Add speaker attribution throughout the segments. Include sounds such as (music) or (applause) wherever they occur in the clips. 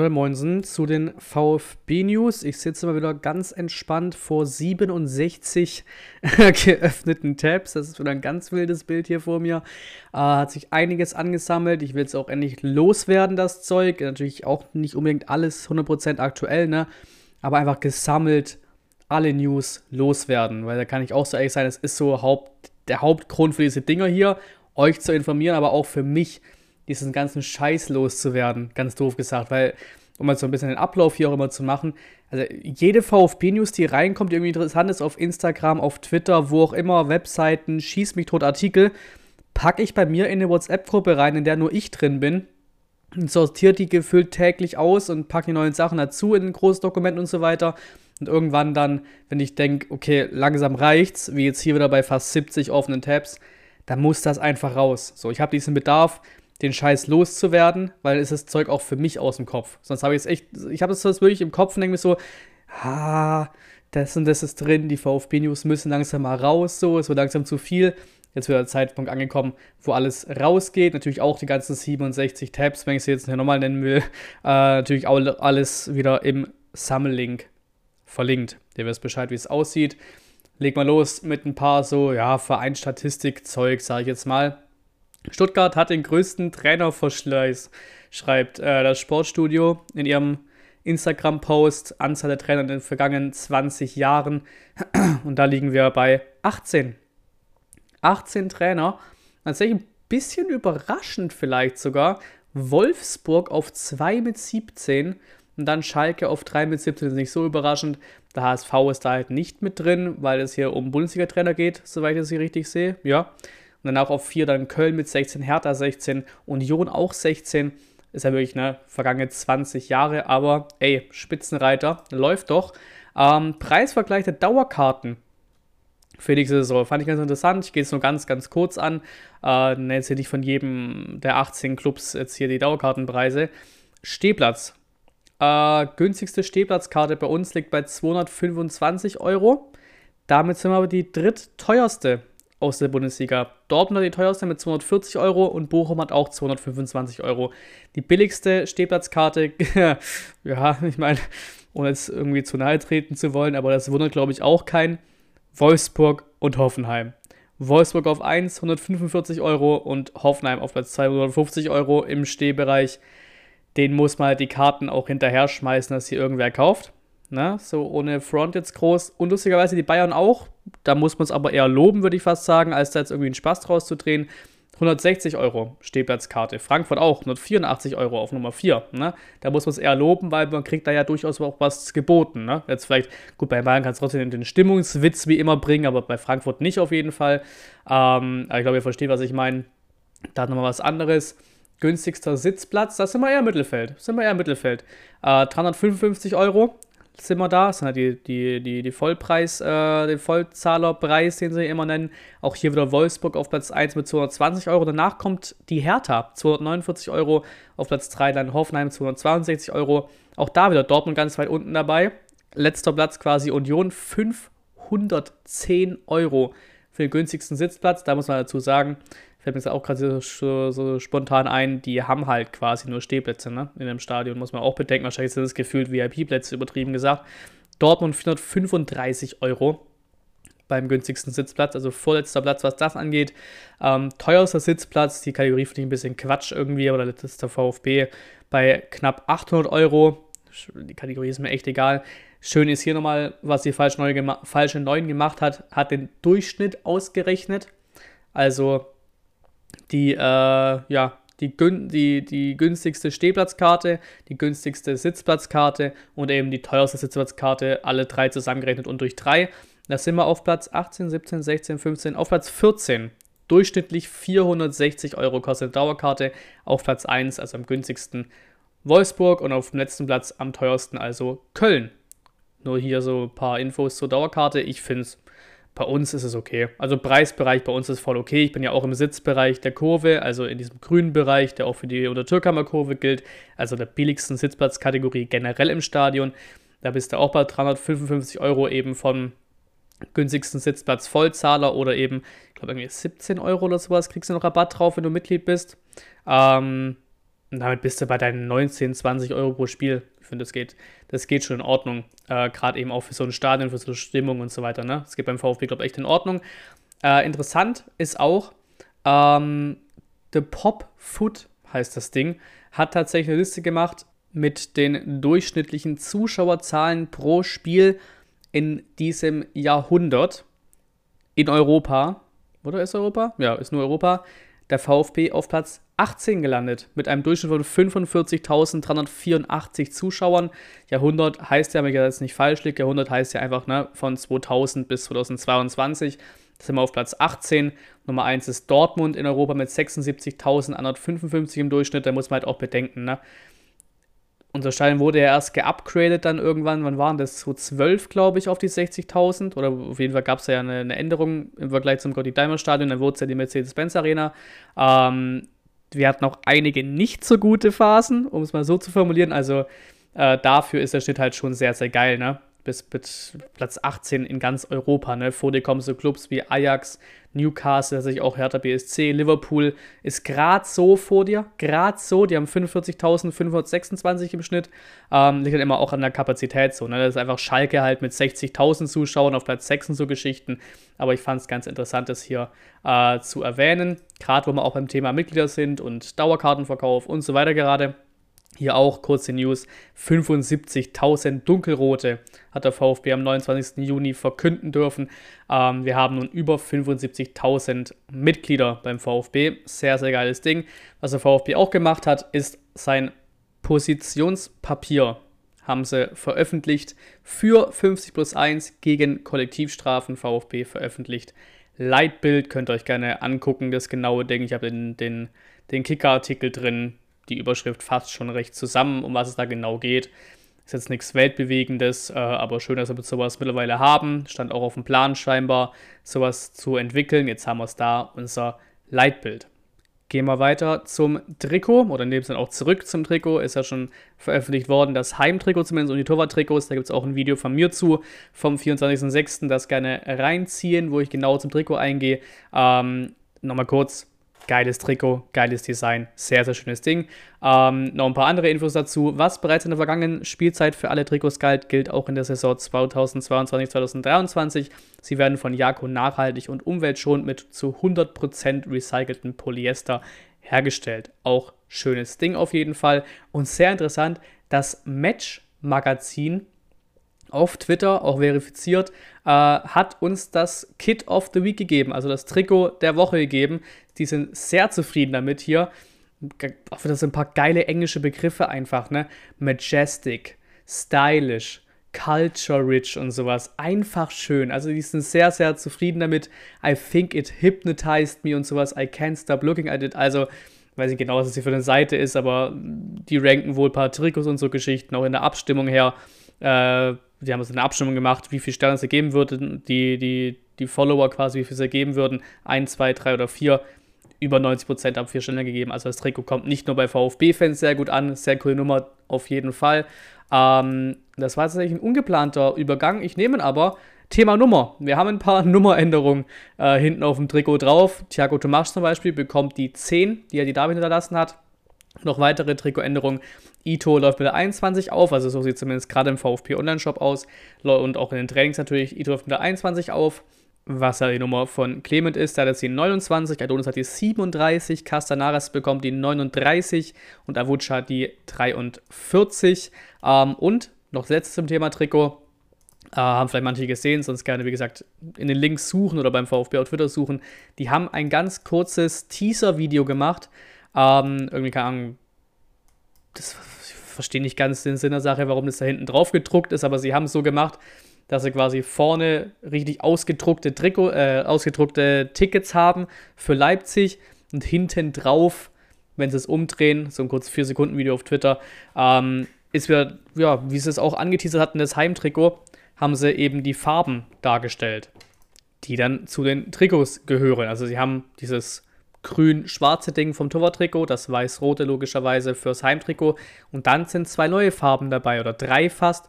Speaker 1: und Moinsen zu den VfB-News. Ich sitze mal wieder ganz entspannt vor 67 (laughs) geöffneten Tabs. Das ist wieder ein ganz wildes Bild hier vor mir. Äh, hat sich einiges angesammelt. Ich will es auch endlich loswerden, das Zeug. Natürlich auch nicht unbedingt alles 100% aktuell, ne? Aber einfach gesammelt alle News loswerden. Weil da kann ich auch so ehrlich sein, es ist so Haupt, der Hauptgrund für diese Dinger hier, euch zu informieren, aber auch für mich diesen ganzen Scheiß loszuwerden, ganz doof gesagt, weil, um mal so ein bisschen den Ablauf hier auch immer zu machen, also jede VfB-News, die reinkommt, die irgendwie interessant ist, auf Instagram, auf Twitter, wo auch immer, Webseiten, schieß mich tot Artikel, packe ich bei mir in eine WhatsApp-Gruppe rein, in der nur ich drin bin, sortiert die gefüllt täglich aus und packe die neuen Sachen dazu in ein großes Dokument und so weiter. Und irgendwann dann, wenn ich denke, okay, langsam reicht's, wie jetzt hier wieder bei fast 70 offenen Tabs, dann muss das einfach raus. So, ich habe diesen Bedarf, den Scheiß loszuwerden, weil ist das Zeug auch für mich aus dem Kopf. Sonst habe ich es echt, ich habe es wirklich im Kopf und denke mir so, ah, das und das ist drin, die VfB-News müssen langsam mal raus, so, es wird langsam zu viel. Jetzt wird der Zeitpunkt angekommen, wo alles rausgeht. Natürlich auch die ganzen 67 Tabs, wenn ich sie jetzt nochmal nennen will. Äh, natürlich auch alles wieder im Sammellink verlinkt. Ihr wisst Bescheid, wie es aussieht. Leg mal los mit ein paar so, ja, Vereinsstatistik-Zeug, sage ich jetzt mal. Stuttgart hat den größten Trainerverschleiß, schreibt äh, das Sportstudio in ihrem Instagram-Post. Anzahl der Trainer in den vergangenen 20 Jahren. Und da liegen wir bei 18. 18 Trainer. Tatsächlich ein bisschen überraschend vielleicht sogar. Wolfsburg auf 2 mit 17 und dann Schalke auf 3 mit 17 ist nicht so überraschend. Der HSV ist da halt nicht mit drin, weil es hier um Bundesliga-Trainer geht, soweit ich das hier richtig sehe. Ja. Danach auf 4 dann Köln mit 16, Hertha 16, Union auch 16. Ist ja wirklich, ne, vergangene 20 Jahre, aber ey, Spitzenreiter, läuft doch. Ähm, Preisvergleich der Dauerkarten für die Saison. Fand ich ganz interessant. Ich gehe es nur ganz, ganz kurz an. Äh, jetzt hier nicht von jedem der 18 Clubs jetzt hier die Dauerkartenpreise. Stehplatz. Äh, günstigste Stehplatzkarte bei uns liegt bei 225 Euro. Damit sind wir aber die drittteuerste aus der Bundesliga. Dortmund hat die teuerste mit 240 Euro und Bochum hat auch 225 Euro. Die billigste Stehplatzkarte, (laughs) ja, ich meine, ohne jetzt irgendwie zu nahe treten zu wollen, aber das wundert, glaube ich, auch keinen. Wolfsburg und Hoffenheim. Wolfsburg auf 1, 145 Euro und Hoffenheim auf Platz 250 Euro im Stehbereich. Den muss man halt die Karten auch hinterher schmeißen, dass hier irgendwer kauft. Ne? So ohne Front jetzt groß. Und lustigerweise die Bayern auch. Da muss man es aber eher loben, würde ich fast sagen, als da jetzt irgendwie einen Spaß draus zu drehen. 160 Euro Stehplatzkarte. Frankfurt auch 184 Euro auf Nummer 4. Ne? Da muss man es eher loben, weil man kriegt da ja durchaus auch was geboten. Ne? Jetzt vielleicht, gut, bei Bayern kann es trotzdem den Stimmungswitz wie immer bringen, aber bei Frankfurt nicht auf jeden Fall. Ähm, aber ich glaube, ihr versteht, was ich meine. Da hat nochmal was anderes. Günstigster Sitzplatz, das sind wir eher Mittelfeld. Sind wir eher Mittelfeld. Äh, 355 Euro wir da. Das sind halt die, die, die, die Vollpreis, äh, den Vollzahlerpreis, den sie immer nennen. Auch hier wieder Wolfsburg auf Platz 1 mit 220 Euro. Danach kommt die Hertha, 249 Euro. Auf Platz 3 dann Hoffenheim, 262 Euro. Auch da wieder Dortmund ganz weit unten dabei. Letzter Platz quasi Union, 510 Euro für den günstigsten Sitzplatz. Da muss man dazu sagen, fällt mir jetzt auch gerade so, so, spontan ein, die haben halt quasi nur Stehplätze ne? in dem Stadion, muss man auch bedenken. Wahrscheinlich sind es gefühlt VIP-Plätze, übertrieben gesagt. Dortmund 435 Euro beim günstigsten Sitzplatz, also vorletzter Platz, was das angeht. Ähm, teuerster Sitzplatz, die Kategorie finde ich ein bisschen Quatsch irgendwie, aber der VfB bei knapp 800 Euro. Die Kategorie ist mir echt egal. Schön ist hier nochmal, was die falsche, neue falsche 9 gemacht hat, hat den Durchschnitt ausgerechnet. Also die, äh, ja, die, die, die günstigste Stehplatzkarte, die günstigste Sitzplatzkarte und eben die teuerste Sitzplatzkarte, alle drei zusammengerechnet und durch drei. Da sind wir auf Platz 18, 17, 16, 15, auf Platz 14. Durchschnittlich 460 Euro kostet Dauerkarte. Auf Platz 1, also am günstigsten, Wolfsburg und auf dem letzten Platz am teuersten, also Köln. Nur hier so ein paar Infos zur Dauerkarte. Ich finde es bei uns ist es okay. Also Preisbereich bei uns ist voll okay. Ich bin ja auch im Sitzbereich der Kurve, also in diesem grünen Bereich, der auch für die Untertürkammer-Kurve gilt, also der billigsten Sitzplatzkategorie generell im Stadion. Da bist du auch bei 355 Euro eben vom günstigsten Sitzplatz Vollzahler oder eben, ich glaube, irgendwie 17 Euro oder sowas kriegst du noch Rabatt drauf, wenn du Mitglied bist. Ähm, Und damit bist du bei deinen 19, 20 Euro pro Spiel. Ich finde, das geht, das geht schon in Ordnung. Äh, Gerade eben auch für so ein Stadion, für so eine Stimmung und so weiter. Ne? Das geht beim VfB, glaube ich, echt in Ordnung. Äh, interessant ist auch, ähm, The Pop Foot heißt das Ding, hat tatsächlich eine Liste gemacht mit den durchschnittlichen Zuschauerzahlen pro Spiel in diesem Jahrhundert in Europa. Oder ist Europa? Ja, ist nur Europa. Der VfB auf Platz 18 gelandet mit einem Durchschnitt von 45.384 Zuschauern. Jahrhundert heißt ja, wenn ich das nicht falsch liege, Jahrhundert heißt ja einfach ne, von 2000 bis 2022. Da sind wir auf Platz 18. Nummer 1 ist Dortmund in Europa mit 76.155 im Durchschnitt. Da muss man halt auch bedenken, ne? Unser Stadion wurde ja erst geupgradet dann irgendwann. Wann waren das? So 12, glaube ich, auf die 60.000. Oder auf jeden Fall gab es ja eine, eine, Änderung im Vergleich zum Gotti Diamond Stadion. Dann wurde es ja die Mercedes-Benz Arena. Ähm, wir hatten auch einige nicht so gute Phasen, um es mal so zu formulieren. Also äh, dafür ist der Schnitt halt schon sehr, sehr geil, ne? Bis, bis Platz 18 in ganz Europa. Ne? Vor dir kommen so Clubs wie Ajax, Newcastle, tatsächlich auch Hertha BSC, Liverpool ist gerade so vor dir, gerade so. Die haben 45.526 im Schnitt. Ähm, liegt dann immer auch an der Kapazität so. Ne? Das ist einfach Schalke halt mit 60.000 Zuschauern auf Platz 6 und so Geschichten. Aber ich fand es ganz interessant, das hier äh, zu erwähnen. Gerade wo wir auch beim Thema Mitglieder sind und Dauerkartenverkauf und so weiter gerade. Hier auch kurze News. 75.000 Dunkelrote hat der VfB am 29. Juni verkünden dürfen. Ähm, wir haben nun über 75.000 Mitglieder beim VfB. Sehr, sehr geiles Ding. Was der VfB auch gemacht hat, ist sein Positionspapier haben sie veröffentlicht für 50 plus 1 gegen Kollektivstrafen VfB veröffentlicht. Leitbild könnt ihr euch gerne angucken, das genaue Ding. Ich habe den, den, den Kicker-Artikel drin die Überschrift fasst schon recht zusammen, um was es da genau geht. Ist jetzt nichts Weltbewegendes, äh, aber schön, dass wir sowas mittlerweile haben. Stand auch auf dem Plan scheinbar, sowas zu entwickeln. Jetzt haben wir es da, unser Leitbild. Gehen wir weiter zum Trikot oder in dem Sinne auch zurück zum Trikot. Ist ja schon veröffentlicht worden, das Heimtrikot zumindest und die Torwart-Trikots. Da gibt es auch ein Video von mir zu vom 24.06. Das gerne reinziehen, wo ich genau zum Trikot eingehe. Ähm, Nochmal kurz, Geiles Trikot, geiles Design, sehr, sehr schönes Ding. Ähm, noch ein paar andere Infos dazu. Was bereits in der vergangenen Spielzeit für alle Trikots galt, gilt auch in der Saison 2022-2023. Sie werden von Jako nachhaltig und umweltschonend mit zu 100% recyceltem Polyester hergestellt. Auch schönes Ding auf jeden Fall. Und sehr interessant, das Match-Magazin auf Twitter, auch verifiziert, äh, hat uns das Kit of the Week gegeben, also das Trikot der Woche gegeben. Die sind sehr zufrieden damit hier. Auch wieder so ein paar geile englische Begriffe einfach, ne? Majestic, stylish, culture rich und sowas. Einfach schön. Also die sind sehr, sehr zufrieden damit. I think it hypnotized me und sowas. I can't stop looking at it. Also, weiß ich genau, was das hier für eine Seite ist, aber die ranken wohl ein paar Trikots und so Geschichten, auch in der Abstimmung her. Äh, die haben so eine Abstimmung gemacht, wie viele Sterne es ergeben würde, die, die, die Follower quasi, wie viel es ergeben würden. Ein, zwei, drei oder vier. Über 90% haben vier Sterne gegeben. Also das Trikot kommt nicht nur bei VfB-Fans sehr gut an. Sehr coole Nummer auf jeden Fall. Ähm, das war tatsächlich ein ungeplanter Übergang. Ich nehme aber Thema Nummer. Wir haben ein paar (laughs) Nummeränderungen äh, hinten auf dem Trikot drauf. Thiago Tomasch zum Beispiel bekommt die 10, die er die David hinterlassen hat. Noch weitere Trikotänderungen. Ito läuft mit der 21 auf, also so sieht es zumindest gerade im VfP Online-Shop aus. Und auch in den Trainings natürlich. Ito läuft mit der 21 auf, was ja die Nummer von Clement ist. Da hat jetzt die 29, Adonis hat die 37, Castanaras bekommt die 39 und Avucha die 43. Ähm, und noch letztes zum Thema Trikot. Äh, haben vielleicht manche gesehen, sonst gerne, wie gesagt, in den Links suchen oder beim VfB auf Twitter suchen. Die haben ein ganz kurzes Teaser-Video gemacht ähm, irgendwie, keine Ahnung, das ich verstehe nicht ganz den Sinn der Sache, warum das da hinten drauf gedruckt ist, aber sie haben es so gemacht, dass sie quasi vorne richtig ausgedruckte, Trikot, äh, ausgedruckte Tickets haben für Leipzig und hinten drauf, wenn sie es umdrehen, so ein kurzes 4-Sekunden-Video auf Twitter, ähm, ist wieder, ja, wie sie es auch angeteasert hatten, das Heimtrikot, haben sie eben die Farben dargestellt, die dann zu den Trikots gehören. Also sie haben dieses grün-schwarze Ding vom Torwarttrikot, das weiß-rote logischerweise fürs Heimtrikot. Und dann sind zwei neue Farben dabei oder drei fast.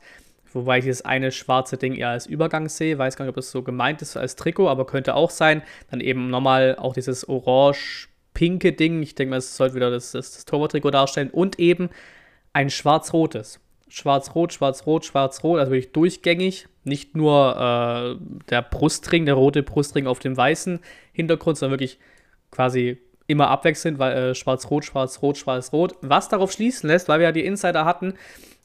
Speaker 1: Wobei ich das eine schwarze Ding eher als Übergang sehe. Weiß gar nicht, ob das so gemeint ist als Trikot, aber könnte auch sein. Dann eben nochmal auch dieses orange pinke Ding. Ich denke mal, es sollte wieder das, das, das Torwarttrikot darstellen. Und eben ein schwarz-rotes. Schwarz-rot, schwarz-rot, schwarz-rot, also wirklich durchgängig. Nicht nur äh, der Brustring, der rote Brustring auf dem weißen Hintergrund, sondern wirklich quasi immer abwechselnd, weil äh, schwarz-rot, schwarz-rot, schwarz-rot. Was darauf schließen lässt, weil wir ja die Insider hatten,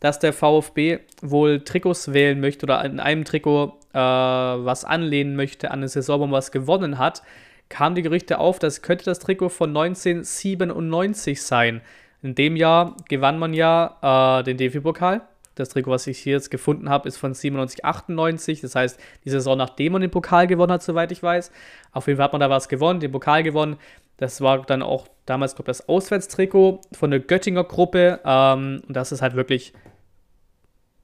Speaker 1: dass der VfB wohl Trikots wählen möchte oder in einem Trikot äh, was anlehnen möchte an eine Saison, wo man was gewonnen hat, kamen die Gerüchte auf, das könnte das Trikot von 1997 sein. In dem Jahr gewann man ja äh, den DFB-Pokal. Das Trikot, was ich hier jetzt gefunden habe, ist von 97, 98. Das heißt, die Saison, nachdem man den Pokal gewonnen hat, soweit ich weiß. Auf jeden Fall hat man da was gewonnen, den Pokal gewonnen. Das war dann auch damals, glaube ich, das Auswärtstrikot von der Göttinger Gruppe. Ähm, und das ist halt wirklich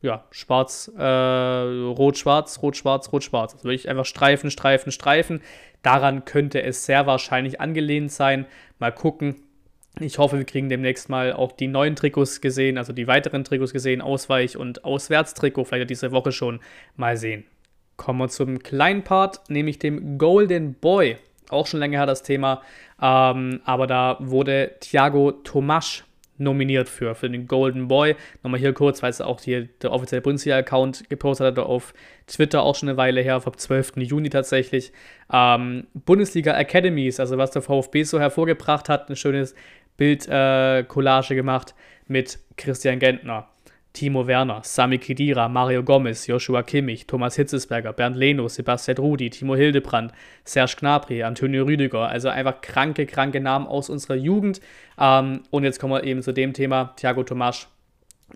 Speaker 1: ja, schwarz, äh, rot, schwarz, rot, schwarz, rot, schwarz. Also wirklich einfach Streifen, Streifen, Streifen. Daran könnte es sehr wahrscheinlich angelehnt sein. Mal gucken. Ich hoffe, wir kriegen demnächst mal auch die neuen Trikots gesehen, also die weiteren Trikots gesehen, Ausweich- und Auswärtstrikot, vielleicht diese Woche schon mal sehen. Kommen wir zum kleinen Part, nämlich dem Golden Boy. Auch schon länger her das Thema, ähm, aber da wurde Thiago Tomasch nominiert für, für den Golden Boy. Nochmal hier kurz, weil es auch hier der offizielle Bundesliga-Account gepostet hat, auf Twitter auch schon eine Weile her, vom 12. Juni tatsächlich. Ähm, Bundesliga Academies, also was der VfB so hervorgebracht hat, ein schönes Bild-Collage äh, gemacht mit Christian Gentner. Timo Werner, Sami Khedira, Mario Gomez, Joshua Kimmich, Thomas Hitzesberger, Bernd Leno, Sebastian Rudi, Timo Hildebrand, Serge Gnabry, Antonio Rüdiger. Also einfach kranke, kranke Namen aus unserer Jugend. Ähm, und jetzt kommen wir eben zu dem Thema. Thiago Tomasch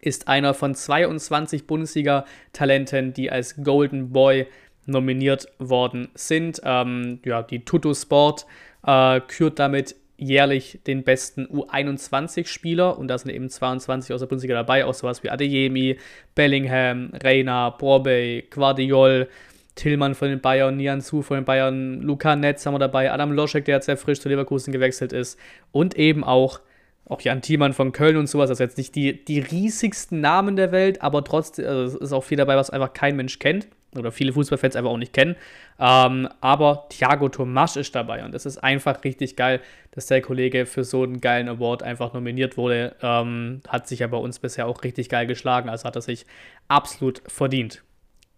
Speaker 1: ist einer von 22 Bundesliga-Talenten, die als Golden Boy nominiert worden sind. Ähm, ja, die Tutto Sport äh, kürt damit jährlich den besten U21-Spieler und da sind eben 22 aus der Bundesliga dabei, auch sowas wie Adeyemi, Bellingham, Reina, Borbey, Guardiol, Tillmann von den Bayern, Nian Su von den Bayern, Luca Netz haben wir dabei, Adam Loschek, der jetzt sehr frisch zu Leverkusen gewechselt ist und eben auch auch Jan Thiemann von Köln und sowas, also jetzt nicht die, die riesigsten Namen der Welt, aber trotzdem also ist auch viel dabei, was einfach kein Mensch kennt oder viele Fußballfans einfach auch nicht kennen. Ähm, aber Thiago Tomasch ist dabei und es ist einfach richtig geil, dass der Kollege für so einen geilen Award einfach nominiert wurde. Ähm, hat sich ja bei uns bisher auch richtig geil geschlagen, also hat er sich absolut verdient.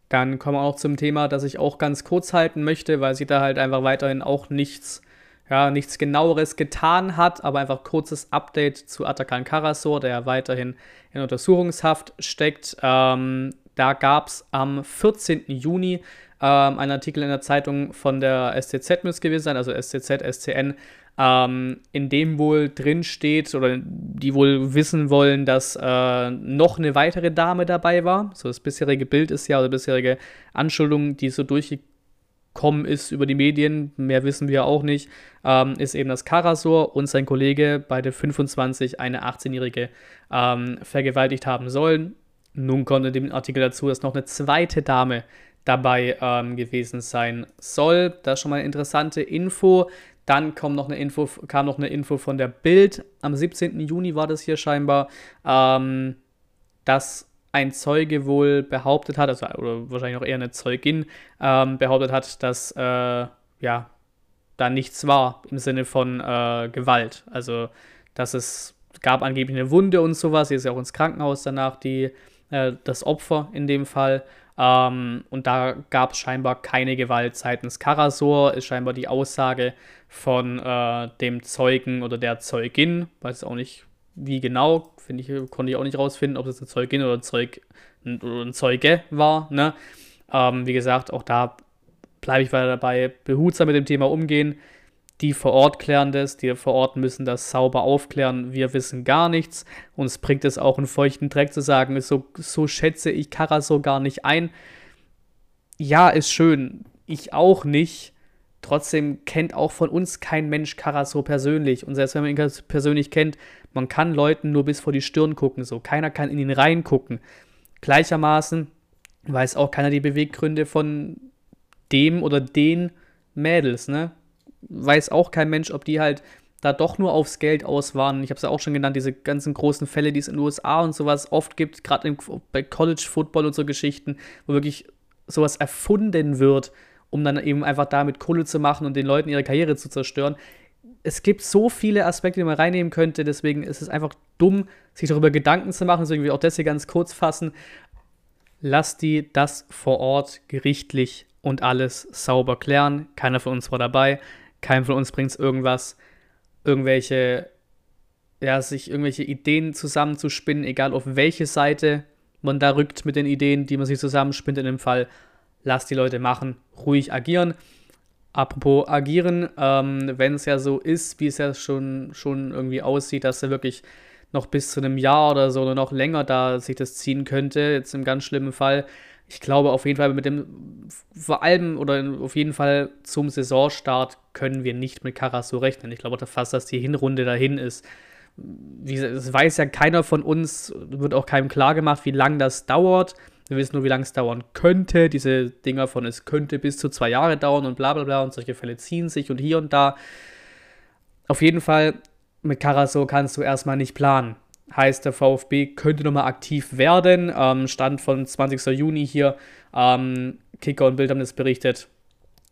Speaker 1: Dann kommen wir auch zum Thema, das ich auch ganz kurz halten möchte, weil sie da halt einfach weiterhin auch nichts, ja, nichts genaueres getan hat, aber einfach kurzes Update zu Atakan Karasor, der ja weiterhin in Untersuchungshaft steckt. Ähm, da gab es am 14. Juni ähm, einen Artikel in der Zeitung von der SCZ müsste gewesen sein, also SCZ, SCN, ähm, in dem wohl drin steht oder die wohl wissen wollen, dass äh, noch eine weitere Dame dabei war. So das bisherige Bild ist ja, oder bisherige Anschuldigung, die so durchgekommen ist über die Medien, mehr wissen wir auch nicht, ähm, ist eben das Karasor und sein Kollege, beide 25, eine 18-Jährige ähm, vergewaltigt haben sollen. Nun in dem Artikel dazu, dass noch eine zweite Dame dabei ähm, gewesen sein soll. Das ist schon mal eine interessante Info. Dann kam noch eine Info, kam noch eine Info von der Bild. Am 17. Juni war das hier scheinbar, ähm, dass ein Zeuge wohl behauptet hat, also oder wahrscheinlich auch eher eine Zeugin, ähm, behauptet hat, dass äh, ja da nichts war im Sinne von äh, Gewalt. Also dass es gab angeblich eine Wunde und sowas. Sie ist ja auch ins Krankenhaus danach, die äh, das Opfer in dem Fall. Ähm, und da gab es scheinbar keine Gewalt seitens Karasor, ist scheinbar die Aussage von äh, dem Zeugen oder der Zeugin, weiß auch nicht wie genau, finde ich, konnte ich auch nicht rausfinden, ob es eine Zeugin oder ein, Zeug, oder ein Zeuge war. Ne? Ähm, wie gesagt, auch da bleibe ich weiter dabei, behutsam mit dem Thema umgehen. Die vor Ort klären das, die vor Ort müssen das sauber aufklären. Wir wissen gar nichts. Uns bringt es auch einen feuchten Dreck zu sagen, so, so schätze ich Karasor gar nicht ein. Ja, ist schön. Ich auch nicht. Trotzdem kennt auch von uns kein Mensch Karasor persönlich. Und selbst wenn man ihn persönlich kennt, man kann Leuten nur bis vor die Stirn gucken. So, keiner kann in ihn reingucken. Gleichermaßen weiß auch keiner die Beweggründe von dem oder den Mädels, ne? Weiß auch kein Mensch, ob die halt da doch nur aufs Geld aus waren. Ich habe es ja auch schon genannt, diese ganzen großen Fälle, die es in den USA und sowas oft gibt, gerade bei College Football und so Geschichten, wo wirklich sowas erfunden wird, um dann eben einfach damit Kohle zu machen und den Leuten ihre Karriere zu zerstören. es gibt so viele Aspekte, die man reinnehmen könnte, deswegen ist es einfach dumm, sich darüber Gedanken zu machen, deswegen will ich auch das hier ganz kurz fassen. Lass die das vor Ort gerichtlich und alles sauber klären. Keiner von uns war dabei, keiner von uns bringt es irgendwas, irgendwelche, ja, sich irgendwelche Ideen zusammenzuspinnen, egal auf welche Seite man da rückt mit den Ideen, die man sich zusammenspinnt in dem Fall. Lass die Leute machen, ruhig agieren. Apropos agieren, ähm, wenn es ja so ist, wie es ja schon, schon irgendwie aussieht, dass er wirklich noch bis zu einem Jahr oder so oder noch länger da sich das ziehen könnte, jetzt im ganz schlimmen Fall. Ich glaube auf jeden Fall mit dem, vor allem oder auf jeden Fall zum Saisonstart können wir nicht mit Karasu rechnen. Ich glaube fast, dass die Hinrunde dahin ist. Wie, es weiß ja keiner von uns, wird auch keinem klar gemacht, wie lange das dauert. Wir wissen nur, wie lange es dauern könnte. Diese Dinger von es könnte bis zu zwei Jahre dauern und bla bla bla und solche Fälle ziehen sich und hier und da. Auf jeden Fall, mit Karasor kannst du erstmal nicht planen. Heißt, der VfB könnte nochmal aktiv werden. Ähm, Stand von 20. Juni hier. Ähm, Kicker und Bild haben das berichtet,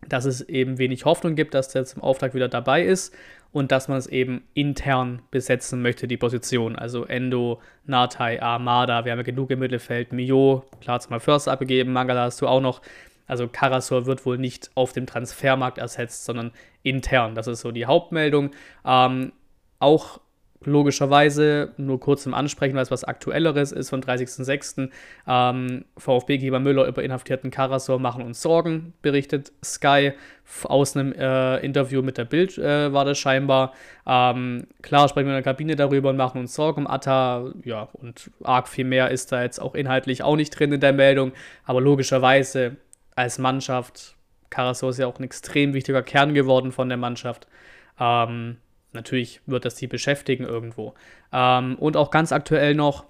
Speaker 1: dass es eben wenig Hoffnung gibt, dass der zum Auftrag wieder dabei ist und dass man es eben intern besetzen möchte, die Position. Also Endo, Natai, Armada, wir haben ja genug im Mittelfeld, Mio, klar, mal First abgegeben, Mangala hast du auch noch. Also Karasor wird wohl nicht auf dem Transfermarkt ersetzt, sondern intern. Das ist so die Hauptmeldung. Ähm, auch logischerweise nur kurz zum Ansprechen, weil es was Aktuelleres ist, von 30.06. Ähm, VfB-Geber Müller über inhaftierten Karasor machen uns Sorgen, berichtet Sky. Aus einem äh, Interview mit der Bild äh, war das scheinbar. Ähm, klar sprechen wir in der Kabine darüber und machen uns Sorgen um Atta. Ja, und arg viel mehr ist da jetzt auch inhaltlich auch nicht drin in der Meldung. Aber logischerweise als Mannschaft, Karasor ist ja auch ein extrem wichtiger Kern geworden von der Mannschaft. Ähm, natürlich wird das sie beschäftigen irgendwo. Ähm, und auch ganz aktuell noch,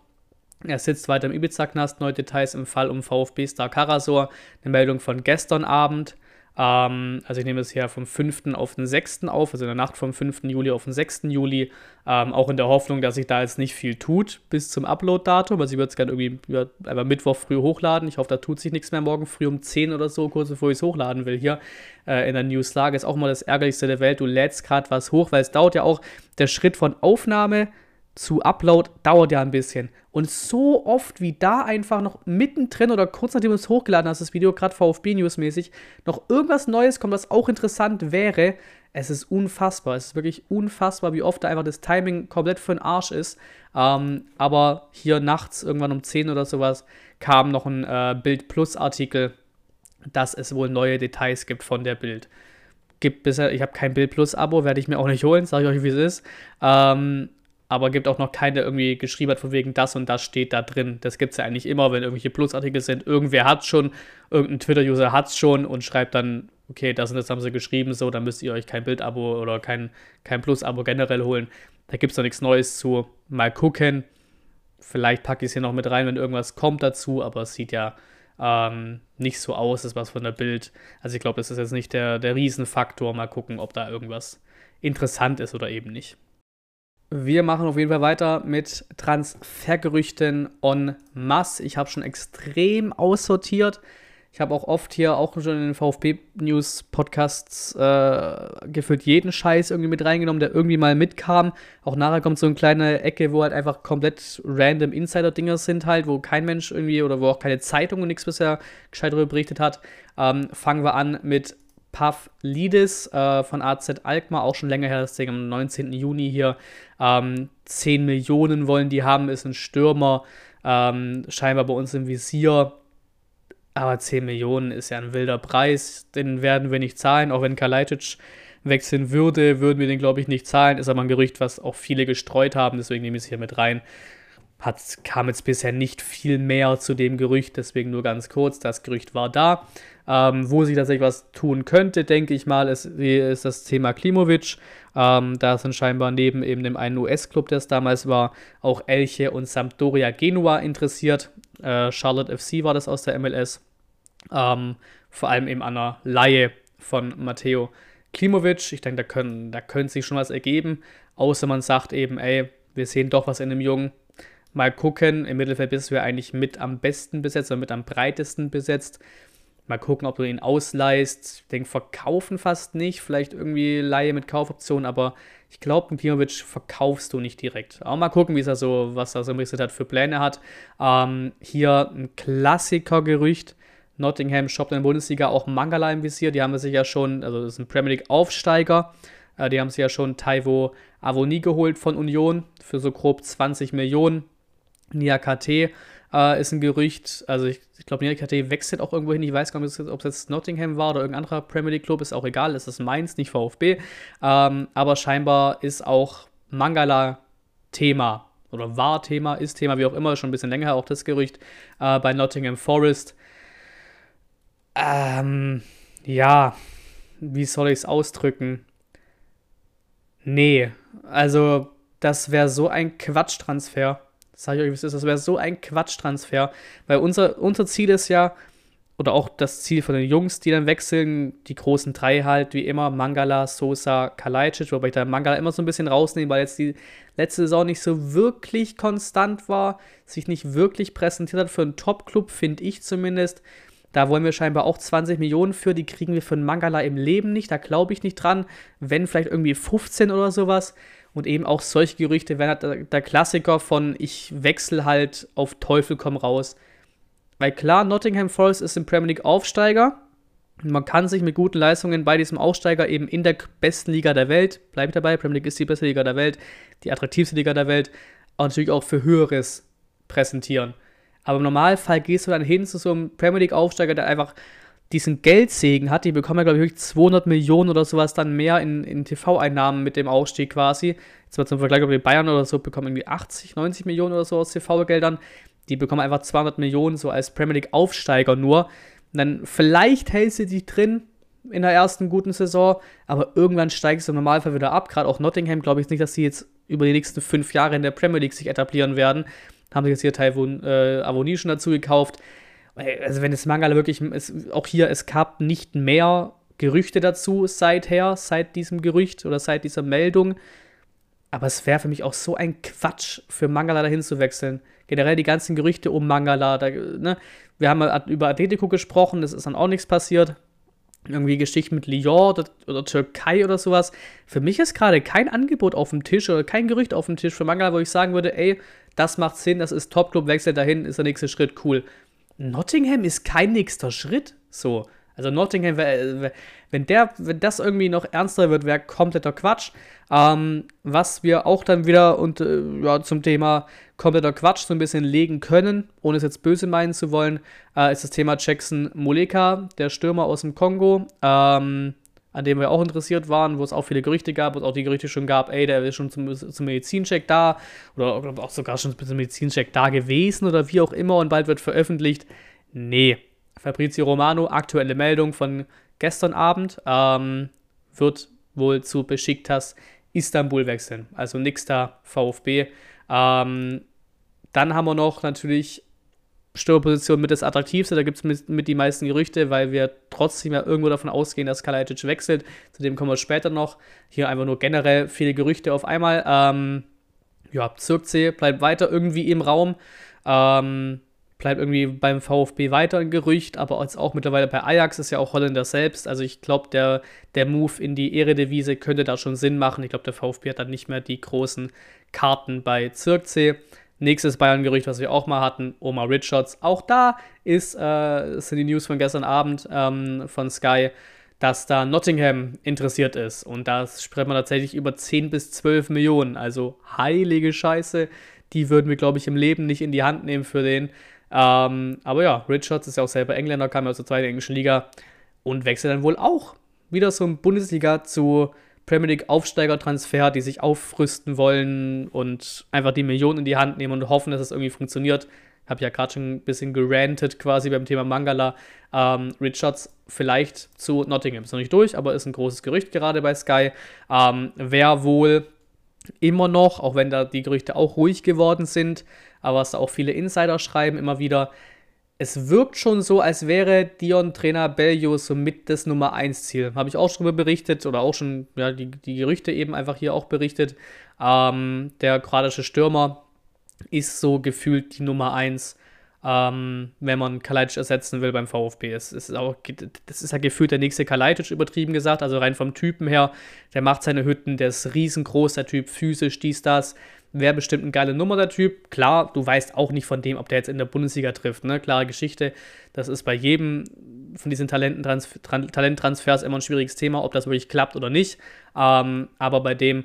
Speaker 1: er sitzt weiter im Ibiza-Knast, neue Details im Fall um VfB-Star Karasor, eine Meldung von gestern Abend. Ähm, also ich nehme es hier vom 5. auf den 6. auf, also in der Nacht vom 5. Juli auf den 6. Juli. Ähm, auch in der Hoffnung, dass sich da jetzt nicht viel tut bis zum Upload-Datum. Also ich würde es gerne irgendwie ja, einfach Mittwoch früh hochladen. Ich hoffe, da tut sich nichts mehr morgen früh um 10 oder so, kurz bevor ich es hochladen will hier äh, in der Newslage. Ist auch mal das Ärgerlichste der Welt. Du lädst gerade was hoch, weil es dauert ja auch der Schritt von Aufnahme zu Upload dauert ja ein bisschen. Und so oft wie da einfach noch mittendrin oder kurz nachdem du es hochgeladen hast, das Video, gerade VfB News mäßig, noch irgendwas Neues kommt, was auch interessant wäre. Es ist unfassbar. Es ist wirklich unfassbar, wie oft da einfach das Timing komplett für den Arsch ist. Ähm, aber hier nachts, irgendwann um 10 oder sowas, kam noch ein äh, Bild Plus Artikel, dass es wohl neue Details gibt von der Bild. Gibt bisher, ich habe kein Bild Plus Abo, werde ich mir auch nicht holen, sage ich euch, wie es ist. Ähm, aber gibt auch noch keine irgendwie geschrieben hat, von wegen das und das steht da drin. Das gibt es ja eigentlich immer, wenn irgendwelche Plusartikel sind. Irgendwer hat schon, irgendein Twitter-User hat es schon und schreibt dann, okay, das und das haben sie geschrieben, so, dann müsst ihr euch kein Bild-Abo oder kein, kein Plus-Abo generell holen. Da gibt es noch nichts Neues zu. Mal gucken. Vielleicht packe ich es hier noch mit rein, wenn irgendwas kommt dazu, aber es sieht ja ähm, nicht so aus, ist was von der Bild. Also ich glaube, das ist jetzt nicht der, der Riesenfaktor. Mal gucken, ob da irgendwas interessant ist oder eben nicht. Wir machen auf jeden Fall weiter mit Transfergerüchten en masse. Ich habe schon extrem aussortiert. Ich habe auch oft hier, auch schon in den VfB-News-Podcasts, äh, gefühlt jeden Scheiß irgendwie mit reingenommen, der irgendwie mal mitkam. Auch nachher kommt so eine kleine Ecke, wo halt einfach komplett random Insider-Dinger sind halt, wo kein Mensch irgendwie oder wo auch keine Zeitung und nichts bisher gescheit darüber berichtet hat. Ähm, fangen wir an mit Pavlidis äh, von AZ Alkmaar, auch schon länger her, das Ding am 19. Juni hier. Ähm, 10 Millionen wollen die haben, ist ein Stürmer, ähm, scheinbar bei uns im Visier. Aber 10 Millionen ist ja ein wilder Preis, den werden wir nicht zahlen, auch wenn Kalajdzic wechseln würde, würden wir den, glaube ich, nicht zahlen. Ist aber ein Gerücht, was auch viele gestreut haben, deswegen nehme ich es hier mit rein. Hat, kam jetzt bisher nicht viel mehr zu dem Gerücht, deswegen nur ganz kurz. Das Gerücht war da. Ähm, wo sich tatsächlich was tun könnte, denke ich mal, ist, ist das Thema Klimovic. Ähm, da sind scheinbar neben eben dem einen US-Club, der es damals war, auch Elche und Sampdoria Genua interessiert. Äh, Charlotte FC war das aus der MLS. Ähm, vor allem eben an einer Laie von Matteo Klimovic. Ich denke, da, können, da könnte sich schon was ergeben, außer man sagt eben, ey, wir sehen doch was in dem Jungen. Mal gucken, im Mittelfeld bist du ja eigentlich mit am besten besetzt oder mit am breitesten besetzt Mal gucken, ob du ihn ausleihst. Ich denke, verkaufen fast nicht. Vielleicht irgendwie Laie mit Kaufoption, aber ich glaube, einen Klimovic verkaufst du nicht direkt. Aber mal gucken, wie er so, was er so ein hat für Pläne hat. Ähm, hier ein Klassiker-Gerücht. Nottingham shoppt in der Bundesliga auch Mangala im Visier. Die haben sich ja schon, also das ist ein Premier League-Aufsteiger. Äh, die haben sich ja schon Taiwo Avoni geholt von Union für so grob 20 Millionen. Nia KT äh, ist ein Gerücht. Also ich, ich glaube, KT wechselt auch irgendwo hin. Ich weiß gar nicht, ob es jetzt Nottingham war oder irgendein anderer Premier League Club. Ist auch egal. Es ist Mainz, nicht VfB. Ähm, aber scheinbar ist auch Mangala Thema oder war Thema, ist Thema, wie auch immer, schon ein bisschen länger auch das Gerücht äh, bei Nottingham Forest. Ähm, ja, wie soll ich es ausdrücken? Nee, also das wäre so ein Quatschtransfer. Sag ich euch, wie es ist. Das wäre so ein Quatschtransfer. Weil unser, unser Ziel ist ja, oder auch das Ziel von den Jungs, die dann wechseln, die großen drei halt, wie immer, Mangala, Sosa, Kalajdzic, wobei ich da Mangala immer so ein bisschen rausnehme, weil jetzt die letzte Saison nicht so wirklich konstant war, sich nicht wirklich präsentiert hat für einen Top-Club, finde ich zumindest. Da wollen wir scheinbar auch 20 Millionen für, die kriegen wir für einen Mangala im Leben nicht, da glaube ich nicht dran, wenn vielleicht irgendwie 15 oder sowas. Und eben auch solche Gerüchte wären halt der, Klassiker von ich wechsle halt auf Teufel komm raus. Weil klar, Nottingham Forest ist im Premier League Aufsteiger. Man kann sich mit guten Leistungen bei diesem Aufsteiger eben in der besten Liga der Welt, bleibe ich dabei, Premier League ist die beste Liga der Welt, die attraktivste Liga der Welt, und natürlich auch für Höheres präsentieren. Aber im Normalfall gehst du dann hin zu so einem Premier League-Aufsteiger, der einfach diesen Geldsegen hat. Die bekommen ja, glaube ich, 200 Millionen oder sowas dann mehr in, in TV-Einnahmen mit dem Aufstieg quasi. Jetzt mal zum Vergleich, ob die Bayern oder so bekommen irgendwie 80, 90 Millionen oder so aus TV-Geldern. Die bekommen einfach 200 Millionen so als Premier League-Aufsteiger nur. Und dann vielleicht hält sie dich drin in der ersten guten Saison, aber irgendwann steigst du im Normalfall wieder ab. Gerade auch Nottingham glaube ich nicht, dass sie jetzt über die nächsten fünf Jahre in der Premier League sich etablieren werden. Haben sich jetzt hier Taiwan äh, Avoni schon dazu gekauft. Also wenn es Mangala wirklich, es, auch hier, es gab nicht mehr Gerüchte dazu seither, seit diesem Gerücht oder seit dieser Meldung. Aber es wäre für mich auch so ein Quatsch, für Mangala dahin zu wechseln. Generell die ganzen Gerüchte um Mangala. Da, ne? Wir haben über Atletico gesprochen, das ist dann auch nichts passiert. Irgendwie Geschichten mit Lyon oder, oder Türkei oder sowas. Für mich ist gerade kein Angebot auf dem Tisch oder kein Gerücht auf dem Tisch für Mangala, wo ich sagen würde, ey, das macht Sinn, das ist Top-Club, wechselt dahin, ist der nächste Schritt, cool. Nottingham ist kein nächster Schritt. So. Also Nottingham, wenn, der, wenn das irgendwie noch ernster wird, wäre kompletter Quatsch. Ähm, was wir auch dann wieder und, äh, ja, zum Thema kompletter Quatsch so ein bisschen legen können, ohne es jetzt böse meinen zu wollen, äh, ist das Thema Jackson Moleka, der Stürmer aus dem Kongo. Ähm, an dem wir auch interessiert waren, wo es auch viele Gerüchte gab, wo es auch die Gerüchte schon gab, ey, der ist schon zum, zum Medizincheck da oder auch sogar schon zum Medizincheck da gewesen oder wie auch immer und bald wird veröffentlicht. Nee. Fabrizio Romano, aktuelle Meldung von gestern Abend, ähm, wird wohl zu Besiktas Istanbul wechseln. Also nix da VfB. Ähm, dann haben wir noch natürlich Stürmerposition mit das attraktivste. Da gibt es mit, mit, die meisten Gerüchte, weil wir trotzdem ja irgendwo davon ausgehen, dass Kalajdzic wechselt. Zu dem kommen wir später noch. Hier einfach nur generell viele Gerüchte auf einmal. Ähm, ja, Zirkzee bleibt weiter irgendwie im Raum. Ähm, bleibt irgendwie beim VfB weiter ein Gerücht, aber jetzt auch mittlerweile bei Ajax ist ja auch Holländer selbst. Also ich glaube, der, der Move in die Eredivise könnte da schon Sinn machen. Ich glaube, der VfB hat dann nicht mehr die großen Karten bei Zirkzee. Nächstes Bayern-Gerücht, was wir auch mal hatten, Omar Richards. Auch da ist, äh, sind die News von gestern Abend ähm, von Sky, dass da Nottingham interessiert ist. Und da spricht man tatsächlich über 10 bis 12 Millionen. Also heilige Scheiße. Die würden wir, glaube ich, im Leben nicht in die Hand nehmen für den. Ähm, aber ja, Richards ist ja auch selber Engländer, kam ja aus der zweiten englischen Liga und wechselt dann wohl auch wieder so ein Bundesliga zu Premier League Aufsteigertransfer, die sich aufrüsten wollen und einfach die Millionen in die Hand nehmen und hoffen, dass es irgendwie funktioniert. Habe ja gerade schon ein bisschen gerantet quasi beim Thema Mangala. Ähm, Richards vielleicht zu Nottingham. Ist noch nicht durch, aber ist ein großes Gerücht gerade bei Sky. Ähm, Wer wohl immer noch, auch wenn da die Gerüchte auch ruhig geworden sind, aber was da auch viele Insider schreiben immer wieder, es wirkt schon so, als wäre Dion Trainer Bellio somit das Nummer 1 Ziel. Habe ich auch schon darüber berichtet oder auch schon ja, die, die Gerüchte eben einfach hier auch berichtet. Ähm, der kroatische Stürmer ist so gefühlt die Nummer 1 ähm, wenn man Kalajdzic ersetzen will beim VfB. Es ist auch, das ist ja gefühlt der nächste Kalajdzic, übertrieben gesagt, also rein vom Typen her. Der macht seine Hütten, der ist riesengroß, der Typ, physisch, dies, das. Wäre bestimmt eine geile Nummer, der Typ. Klar, du weißt auch nicht von dem, ob der jetzt in der Bundesliga trifft. Ne? Klare Geschichte. Das ist bei jedem von diesen Talenttransfers immer ein schwieriges Thema, ob das wirklich klappt oder nicht. Ähm, aber bei dem,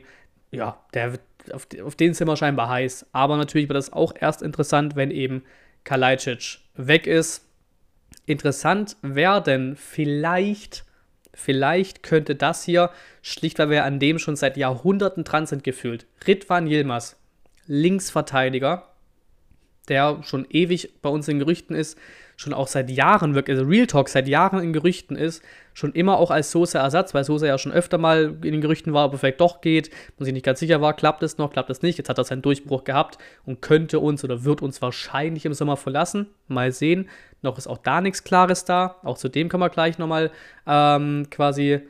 Speaker 1: ja, der, auf, auf den sind wir scheinbar heiß. Aber natürlich wird das auch erst interessant, wenn eben Kalajdzic weg ist. Interessant werden vielleicht Vielleicht könnte das hier, schlicht weil wir an dem schon seit Jahrhunderten dran sind gefühlt, Ritwan Yilmaz, Linksverteidiger, der schon ewig bei uns in Gerüchten ist, schon auch seit Jahren wirklich, also Real Talk seit Jahren in Gerüchten ist, schon immer auch als Sosa-Ersatz, weil Sosa ja schon öfter mal in den Gerüchten war, ob er vielleicht doch geht, wo sich nicht ganz sicher war, klappt es noch, klappt es nicht. Jetzt hat er seinen Durchbruch gehabt und könnte uns oder wird uns wahrscheinlich im Sommer verlassen. Mal sehen. Noch ist auch da nichts Klares da. Auch zu dem kann man gleich nochmal ähm, quasi äh,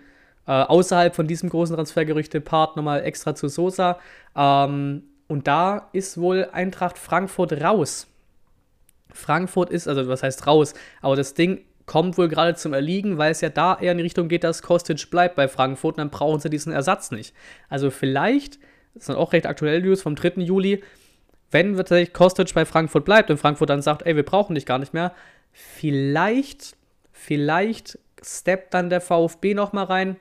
Speaker 1: außerhalb von diesem großen Transfergerüchte-Part nochmal extra zu Sosa. Ähm, und da ist wohl Eintracht Frankfurt raus. Frankfurt ist, also was heißt raus, aber das Ding kommt wohl gerade zum Erliegen, weil es ja da eher in die Richtung geht, dass Kostic bleibt bei Frankfurt und dann brauchen sie diesen Ersatz nicht. Also vielleicht, das sind auch recht aktuelle News vom 3. Juli, wenn tatsächlich Kostic bei Frankfurt bleibt und Frankfurt dann sagt, ey, wir brauchen dich gar nicht mehr, vielleicht, vielleicht steppt dann der VfB nochmal rein,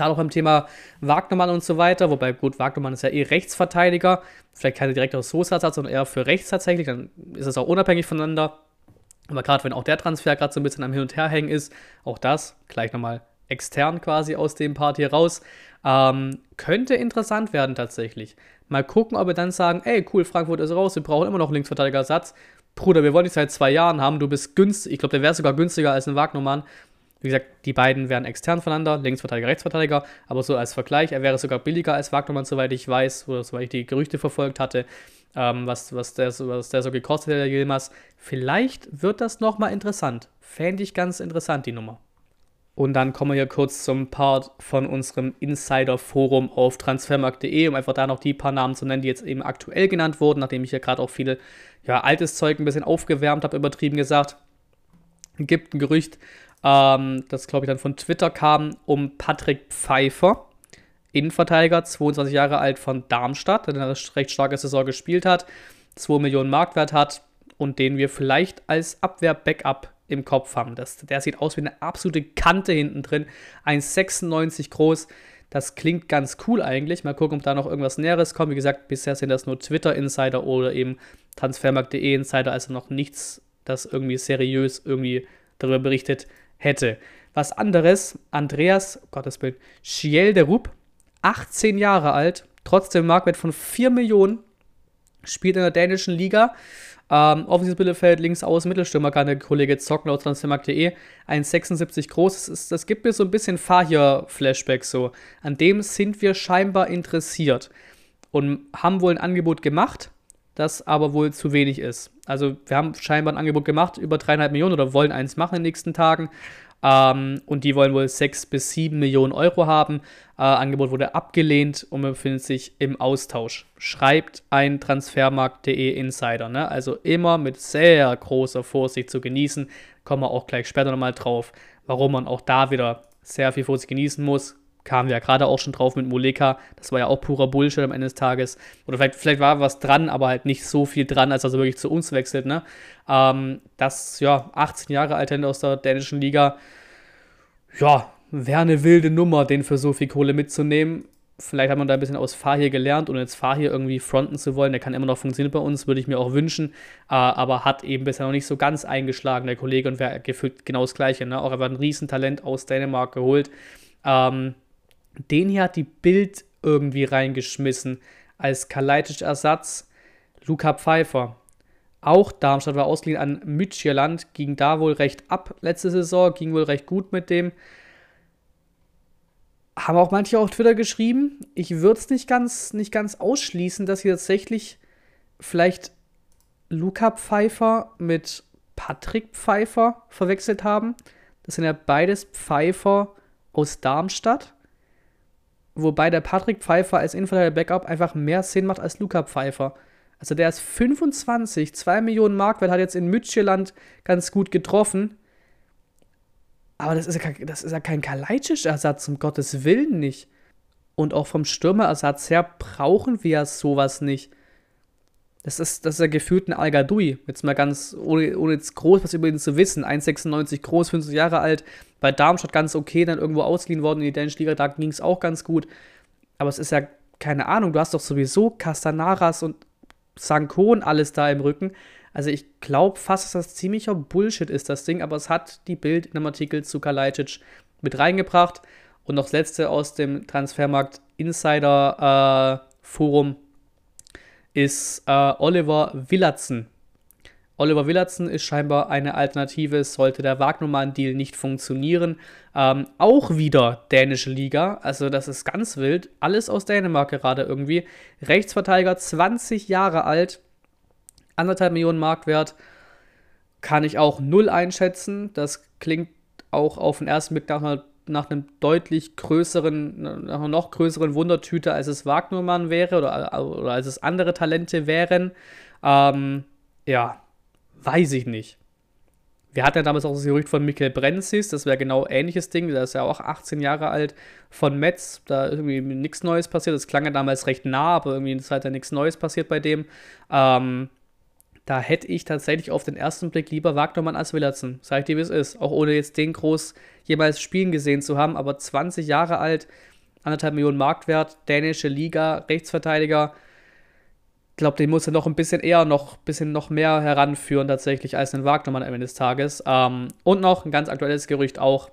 Speaker 1: Gerade auch beim Thema Wagnermann und so weiter, wobei gut, Wagnermann ist ja eh Rechtsverteidiger, vielleicht keine direkt aus Sosa hat, sondern eher für rechts tatsächlich, dann ist es auch unabhängig voneinander. Aber gerade wenn auch der Transfer gerade so ein bisschen am Hin- und Herhängen ist, auch das gleich nochmal extern quasi aus dem Part hier raus, ähm, könnte interessant werden tatsächlich. Mal gucken, ob wir dann sagen, ey, cool, Frankfurt ist raus, wir brauchen immer noch einen Linksverteidiger-Ersatz. Bruder, wir wollen dich seit zwei Jahren haben, du bist günstig, ich glaube, der wäre sogar günstiger als ein Wagnermann. Wie gesagt, die beiden wären extern voneinander, Linksverteidiger, Rechtsverteidiger, aber so als Vergleich, er wäre sogar billiger als Wagnermann, soweit ich weiß, oder soweit ich die Gerüchte verfolgt hatte, ähm, was, was, der, was der so gekostet hat, der Yilmaz. Vielleicht wird das nochmal interessant. Fände ich ganz interessant, die Nummer. Und dann kommen wir hier kurz zum Part von unserem Insider-Forum auf transfermarkt.de, um einfach da noch die paar Namen zu nennen, die jetzt eben aktuell genannt wurden, nachdem ich hier gerade auch viel ja, altes Zeug ein bisschen aufgewärmt habe, übertrieben gesagt. Gibt ein Gerücht, ähm, das glaube ich dann von Twitter kam, um Patrick Pfeiffer, Innenverteidiger, 22 Jahre alt von Darmstadt, der eine recht starke Saison gespielt hat, 2 Millionen Marktwert hat und den wir vielleicht als Abwehr-Backup im Kopf haben. Das, der sieht aus wie eine absolute Kante hinten drin, 1,96 groß. Das klingt ganz cool eigentlich. Mal gucken, ob da noch irgendwas Näheres kommt. Wie gesagt, bisher sind das nur Twitter-Insider oder eben Transfermarkt.de Insider, also noch nichts, das irgendwie seriös irgendwie darüber berichtet, hätte. Was anderes, Andreas, Gottes Bild, Schiel de Rup, 18 Jahre alt, trotzdem Marktwert von 4 Millionen, spielt in der dänischen Liga. Ähm, offensives Mittelfeld, links aus, Mittelstürmer kann der Kollege zocken laut transfermarkt.de. 1,76 groß. Das, das, gibt mir so ein bisschen Fahir-Flashback so. An dem sind wir scheinbar interessiert und haben wohl ein Angebot gemacht das aber wohl zu wenig ist. Also wir haben scheinbar ein Angebot gemacht, über dreieinhalb Millionen oder wollen eins machen in den nächsten Tagen. Ähm, und die wollen wohl sechs bis sieben Millionen Euro haben. Äh, Angebot wurde abgelehnt und befindet sich im Austausch. Schreibt ein Transfermarkt.de Insider. Ne? Also immer mit sehr großer Vorsicht zu genießen. Kommen wir auch gleich später nochmal drauf, warum man auch da wieder sehr viel Vorsicht genießen muss kamen wir ja gerade auch schon drauf mit Moleka. Das war ja auch purer Bullshit am Ende des Tages. Oder vielleicht, vielleicht war was dran, aber halt nicht so viel dran, als er so wirklich zu uns wechselt. Ne? Ähm, das, ja, 18 Jahre alt aus der dänischen Liga. Ja, wäre eine wilde Nummer, den für so viel Kohle mitzunehmen. Vielleicht hat man da ein bisschen aus Fahir gelernt und jetzt Fahir irgendwie fronten zu wollen. Der kann immer noch funktionieren bei uns, würde ich mir auch wünschen. Äh, aber hat eben bisher noch nicht so ganz eingeschlagen, der Kollege, und wäre gefühlt genau das Gleiche. Ne? Auch er war ein Riesentalent aus Dänemark geholt. Ähm, den hier hat die Bild irgendwie reingeschmissen als Kalajdzic-Ersatz. Luca Pfeiffer. Auch Darmstadt war ausgeliehen an Mütschierland, ging da wohl recht ab letzte Saison, ging wohl recht gut mit dem. Haben auch manche auf Twitter geschrieben. Ich würde es nicht ganz, nicht ganz ausschließen, dass sie tatsächlich vielleicht Luca Pfeiffer mit Patrick Pfeiffer verwechselt haben. Das sind ja beides Pfeiffer aus Darmstadt wobei der Patrick Pfeiffer als Innenverteidiger Backup einfach mehr Sinn macht als Luca Pfeiffer. Also der ist 25, 2 Millionen Marktwert, hat jetzt in Mütschland ganz gut getroffen. Aber das ist ja, kein, das ist ja kein Kalajdzic-Ersatz, um Gottes Willen nicht. Und auch vom Stürmerersatz her brauchen wir sowas nicht. Das ist, das ist ja gefühlt ein al Jetzt mal ganz, ohne, ohne jetzt groß was über ihn zu wissen. 1,96 groß, 50 Jahre alt. Bei Darmstadt ganz okay, dann irgendwo ausgeliehen worden in die dänische Liga. Da ging es auch ganz gut. Aber es ist ja, keine Ahnung, du hast doch sowieso Castanaras und Sankon alles da im Rücken. Also ich glaube fast, dass das ziemlicher Bullshit ist, das Ding. Aber es hat die Bild in einem Artikel zu Kalajdzic mit reingebracht. Und noch das letzte aus dem Transfermarkt Insider äh, Forum ist äh, Oliver Willatsen. Oliver Willatsen ist scheinbar eine Alternative, sollte der Wagnermann-Deal nicht funktionieren. Ähm, auch wieder dänische Liga, also das ist ganz wild. Alles aus Dänemark gerade irgendwie. Rechtsverteidiger, 20 Jahre alt, anderthalb Millionen Marktwert. Kann ich auch null einschätzen. Das klingt auch auf den ersten Blick nach einer nach einem deutlich größeren, nach einer noch größeren Wundertüte, als es Wagnermann wäre oder, oder als es andere Talente wären. Ähm, ja, weiß ich nicht. Wir hatten ja damals auch das Gerücht von Michael Brenzis, das wäre genau ähnliches Ding, der ist ja auch 18 Jahre alt, von Metz, da ist irgendwie nichts Neues passiert, das klang ja damals recht nah, aber irgendwie ist halt ja nichts Neues passiert bei dem. Ähm, da hätte ich tatsächlich auf den ersten Blick lieber Wagnermann als Willerson. Sag ich dir, wie es ist. Auch ohne jetzt den groß jemals spielen gesehen zu haben, aber 20 Jahre alt, anderthalb Millionen Marktwert, dänische Liga, Rechtsverteidiger. Ich glaube, den muss er noch ein bisschen eher, noch ein bisschen noch mehr heranführen tatsächlich als den Wagnermann am Ende des Tages. Ähm, und noch ein ganz aktuelles Gerücht auch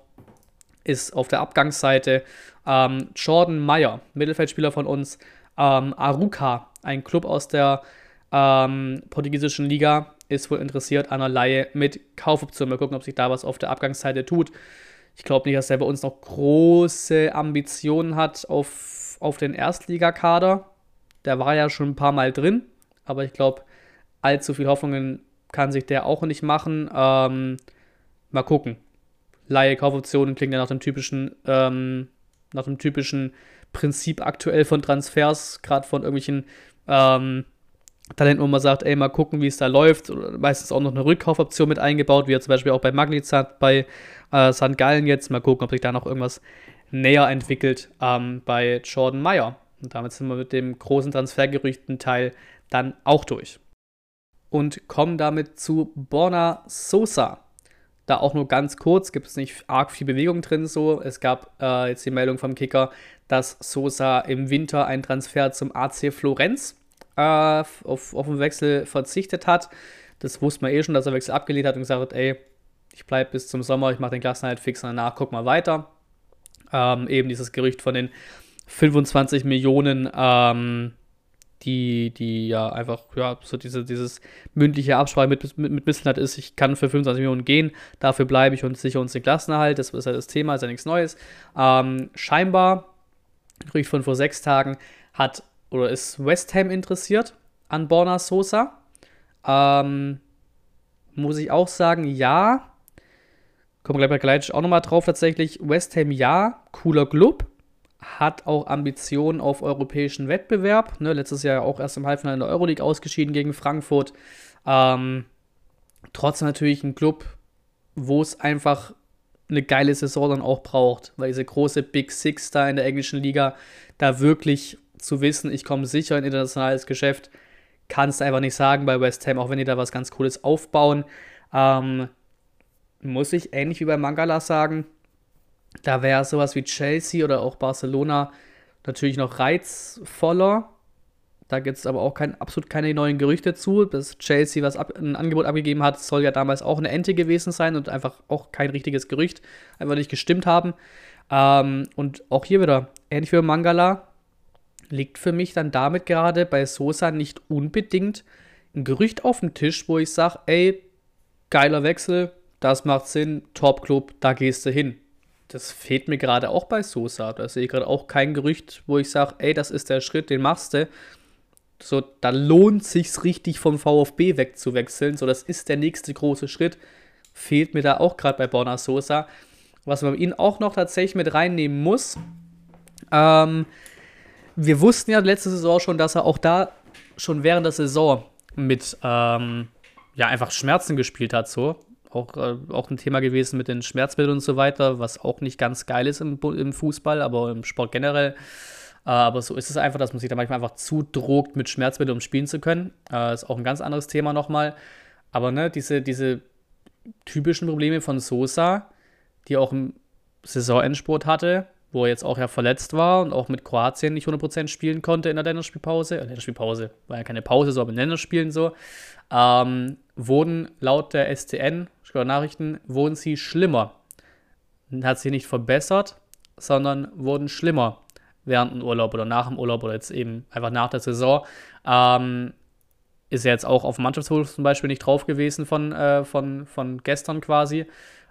Speaker 1: ist auf der Abgangsseite ähm, Jordan Meyer, Mittelfeldspieler von uns, ähm, Aruka, ein Club aus der ähm, portugiesischen Liga ist wohl interessiert an einer Laie mit Kaufoption. Mal gucken, ob sich da was auf der Abgangsseite tut. Ich glaube nicht, dass er bei uns noch große Ambitionen hat auf, auf den Erstligakader. Der war ja schon ein paar Mal drin, aber ich glaube, allzu viel Hoffnungen kann sich der auch nicht machen. Ähm, mal gucken. Laie Kaufoptionen klingt ja nach dem typischen, ähm, nach dem typischen Prinzip aktuell von Transfers, gerade von irgendwelchen ähm, Talent, wo man sagt, ey, mal gucken, wie es da läuft. Meistens auch noch eine Rückkaufoption mit eingebaut, wie ja zum Beispiel auch bei Magnizat, bei äh, St. Gallen jetzt. Mal gucken, ob sich da noch irgendwas näher entwickelt ähm, bei Jordan Meyer. Und damit sind wir mit dem großen Transfergerüchten Teil dann auch durch. Und kommen damit zu Borna Sosa. Da auch nur ganz kurz, gibt es nicht arg viel Bewegung drin so. Es gab äh, jetzt die Meldung vom Kicker, dass Sosa im Winter einen Transfer zum AC Florenz äh, auf, auf den Wechsel verzichtet hat. Das wusste man eh schon, dass er Wechsel abgelehnt hat und gesagt hat, ey, ich bleibe bis zum Sommer, ich mache den Klassenhalt fix und danach guck mal weiter. Ähm, eben dieses Gerücht von den 25 Millionen, ähm, die, die ja einfach, ja, so diese, dieses mündliche Absprache mit, mit, mit Missland ist, ich kann für 25 Millionen gehen, dafür bleibe ich und sicher uns den Klassenerhalt, das ist ja das Thema, ist ja nichts Neues. Ähm, scheinbar, Gerücht von vor sechs Tagen, hat oder ist West Ham interessiert an Borna Sosa? Ähm, muss ich auch sagen, ja. Kommen wir gleich bei Gleitsch auch nochmal drauf tatsächlich. West Ham ja, cooler Club. Hat auch Ambitionen auf europäischen Wettbewerb. Ne, letztes Jahr auch erst im Halbfinale in der Euroleague ausgeschieden gegen Frankfurt. Ähm, trotzdem natürlich ein Club, wo es einfach eine geile Saison dann auch braucht, weil diese große Big Six da in der englischen Liga da wirklich zu wissen, ich komme sicher in internationales Geschäft, kannst du einfach nicht sagen bei West Ham, auch wenn die da was ganz Cooles aufbauen. Ähm, muss ich ähnlich wie bei Mangala sagen, da wäre sowas wie Chelsea oder auch Barcelona natürlich noch reizvoller. Da gibt es aber auch kein, absolut keine neuen Gerüchte zu. Dass Chelsea was ab, ein Angebot abgegeben hat, soll ja damals auch eine Ente gewesen sein und einfach auch kein richtiges Gerücht, einfach nicht gestimmt haben. Ähm, und auch hier wieder, ähnlich wie Mangala, liegt für mich dann damit gerade bei Sosa nicht unbedingt ein Gerücht auf dem Tisch, wo ich sage, ey, geiler Wechsel, das macht Sinn, Top-Club, da gehst du hin. Das fehlt mir gerade auch bei Sosa. Da sehe ich gerade auch kein Gerücht, wo ich sage, ey, das ist der Schritt, den machst du. So, da lohnt sich's richtig vom VfB wegzuwechseln. So, das ist der nächste große Schritt. Fehlt mir da auch gerade bei Borna Sosa. Was man ihn auch noch tatsächlich mit reinnehmen muss, ähm, wir wussten ja letzte Saison schon, dass er auch da schon während der Saison mit ähm, ja, einfach Schmerzen gespielt hat, so. Auch, äh, auch ein Thema gewesen mit den Schmerzbildern und so weiter, was auch nicht ganz geil ist im, im Fußball, aber im Sport generell. Äh, aber so ist es einfach, dass man sich da manchmal einfach zudrogt mit Schmerzbildern, um spielen zu können. Äh, ist auch ein ganz anderes Thema nochmal. Aber ne, diese, diese typischen Probleme von Sosa, die auch im Saisonendsport hatte, wo er jetzt auch ja verletzt war und auch mit Kroatien nicht 100% spielen konnte in der Länderspielpause. Äh, Länderspielpause war ja keine Pause, so aber in Länderspielen so. Ähm, wurden laut der STN, Nachrichten, wurden sie schlimmer. Hat sich nicht verbessert, sondern wurden schlimmer während dem Urlaub oder nach dem Urlaub oder jetzt eben einfach nach der Saison. Ähm, ist er jetzt auch auf Mannschaftshof zum Beispiel nicht drauf gewesen von, äh, von, von gestern quasi, äh,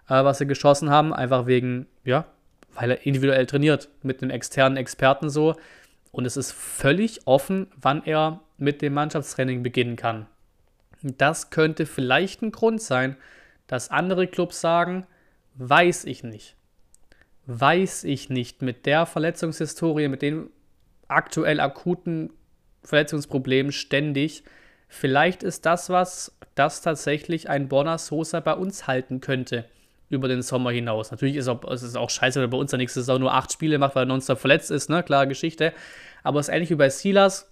Speaker 1: was sie geschossen haben, einfach wegen, ja, weil er individuell trainiert mit einem externen Experten so. Und es ist völlig offen, wann er mit dem Mannschaftstraining beginnen kann. Das könnte vielleicht ein Grund sein, dass andere Clubs sagen, weiß ich nicht. Weiß ich nicht mit der Verletzungshistorie, mit den aktuell akuten Verletzungsproblemen ständig. Vielleicht ist das was, das tatsächlich ein Bonner Sosa bei uns halten könnte über den Sommer hinaus. Natürlich ist es auch scheiße, wenn er bei uns der nächste Saison nur acht Spiele macht, weil er nonstop verletzt ist, ne? Klare Geschichte. Aber es ist ähnlich wie bei Silas,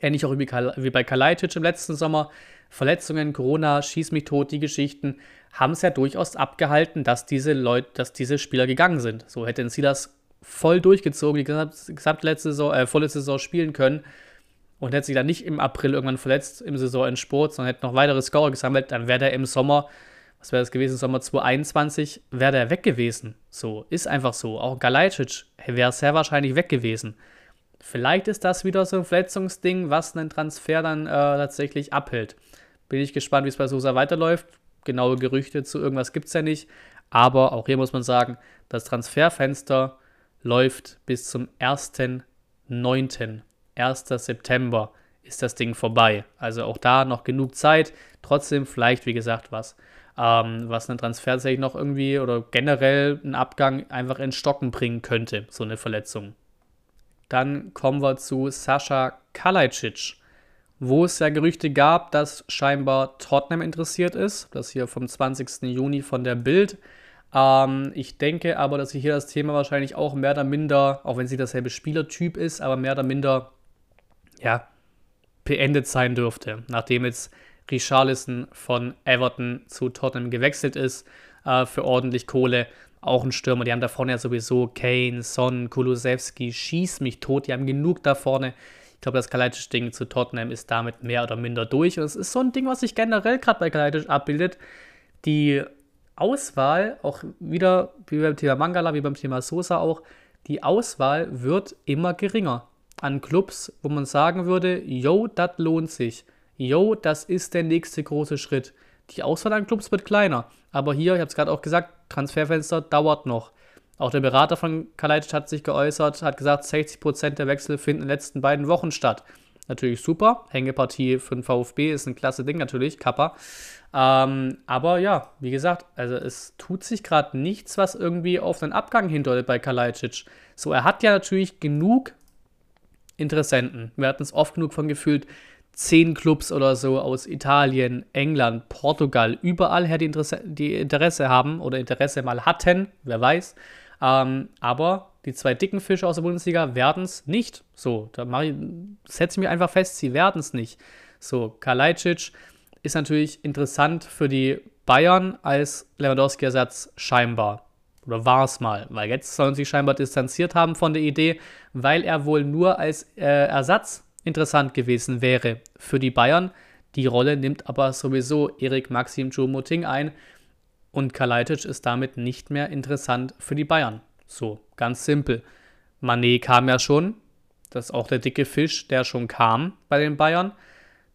Speaker 1: ähnlich auch wie bei Kalajdzic im letzten Sommer. Verletzungen, Corona, Schieß mich tot, die Geschichten haben es ja durchaus abgehalten, dass diese Leute, dass diese Spieler gegangen sind. So hätte Silas voll durchgezogen, die gesamte letzte Saison, äh, volle Saison spielen können und hätte sich dann nicht im April irgendwann verletzt im Saison in Sport, sondern hätte noch weitere Scorer gesammelt, dann wäre der im Sommer, was wäre das gewesen, Sommer 2021, wäre der weg gewesen. So, ist einfach so. Auch Galajcic wäre sehr wahrscheinlich weg gewesen. Vielleicht ist das wieder so ein Verletzungsding, was einen Transfer dann äh, tatsächlich abhält. Bin ich gespannt, wie es bei Sosa weiterläuft. Genaue Gerüchte zu irgendwas gibt es ja nicht. Aber auch hier muss man sagen, das Transferfenster läuft bis zum 1.9. 1. September ist das Ding vorbei. Also auch da noch genug Zeit. Trotzdem vielleicht, wie gesagt, was, ähm, was einen Transfer tatsächlich noch irgendwie oder generell einen Abgang einfach in Stocken bringen könnte, so eine Verletzung. Dann kommen wir zu Sascha Kalajdzic, wo es ja Gerüchte gab, dass scheinbar Tottenham interessiert ist. Das hier vom 20. Juni von der Bild. Ähm, ich denke aber, dass hier das Thema wahrscheinlich auch mehr oder minder, auch wenn sie dasselbe Spielertyp ist, aber mehr oder minder, ja, beendet sein dürfte. Nachdem jetzt Richarlison von Everton zu Tottenham gewechselt ist äh, für ordentlich Kohle auch ein Stürmer. Die haben da vorne ja sowieso Kane, Son, Kulusewski, schieß mich tot. Die haben genug da vorne. Ich glaube, das Kalajdzic-Ding zu Tottenham ist damit mehr oder minder durch. Und es ist so ein Ding, was sich generell gerade bei Kalajdzic abbildet. Die Auswahl, auch wieder wie beim Thema Mangala, wie beim Thema Sosa auch, die Auswahl wird immer geringer an Clubs, wo man sagen würde, yo, das lohnt sich. Yo, das ist der nächste große Schritt. Die Auswahl an Clubs wird kleiner. Aber hier, ich habe es gerade auch gesagt, Transferfenster dauert noch. Auch der Berater von Kalajdzic hat sich geäußert, hat gesagt, 60% der Wechsel finden in den letzten beiden Wochen statt. Natürlich super. Hängepartie für den VfB ist ein klasse Ding natürlich, Kappa. Ähm, aber ja, wie gesagt, also es tut sich gerade nichts, was irgendwie auf einen Abgang hindeutet bei Kalajdzic. So, er hat ja natürlich genug Interessenten. Wir hatten es oft genug von gefühlt, zehn Clubs oder so aus Italien, England, Portugal, überall her die Interesse, die Interesse haben oder Interesse mal hatten, wer weiß. Ähm, aber die zwei dicken Fische aus der Bundesliga werden es nicht. So, da setze ich mich einfach fest, sie werden es nicht. So, Kalajdzic ist natürlich interessant für die Bayern als Lewandowski-Ersatz scheinbar. Oder war es mal, weil jetzt sollen sie scheinbar distanziert haben von der Idee, weil er wohl nur als äh, Ersatz interessant gewesen wäre für die Bayern. Die Rolle nimmt aber sowieso Erik Maxim Choupo-Moting ein und Kalajdzic ist damit nicht mehr interessant für die Bayern. So, ganz simpel. Manet kam ja schon, das ist auch der dicke Fisch, der schon kam bei den Bayern,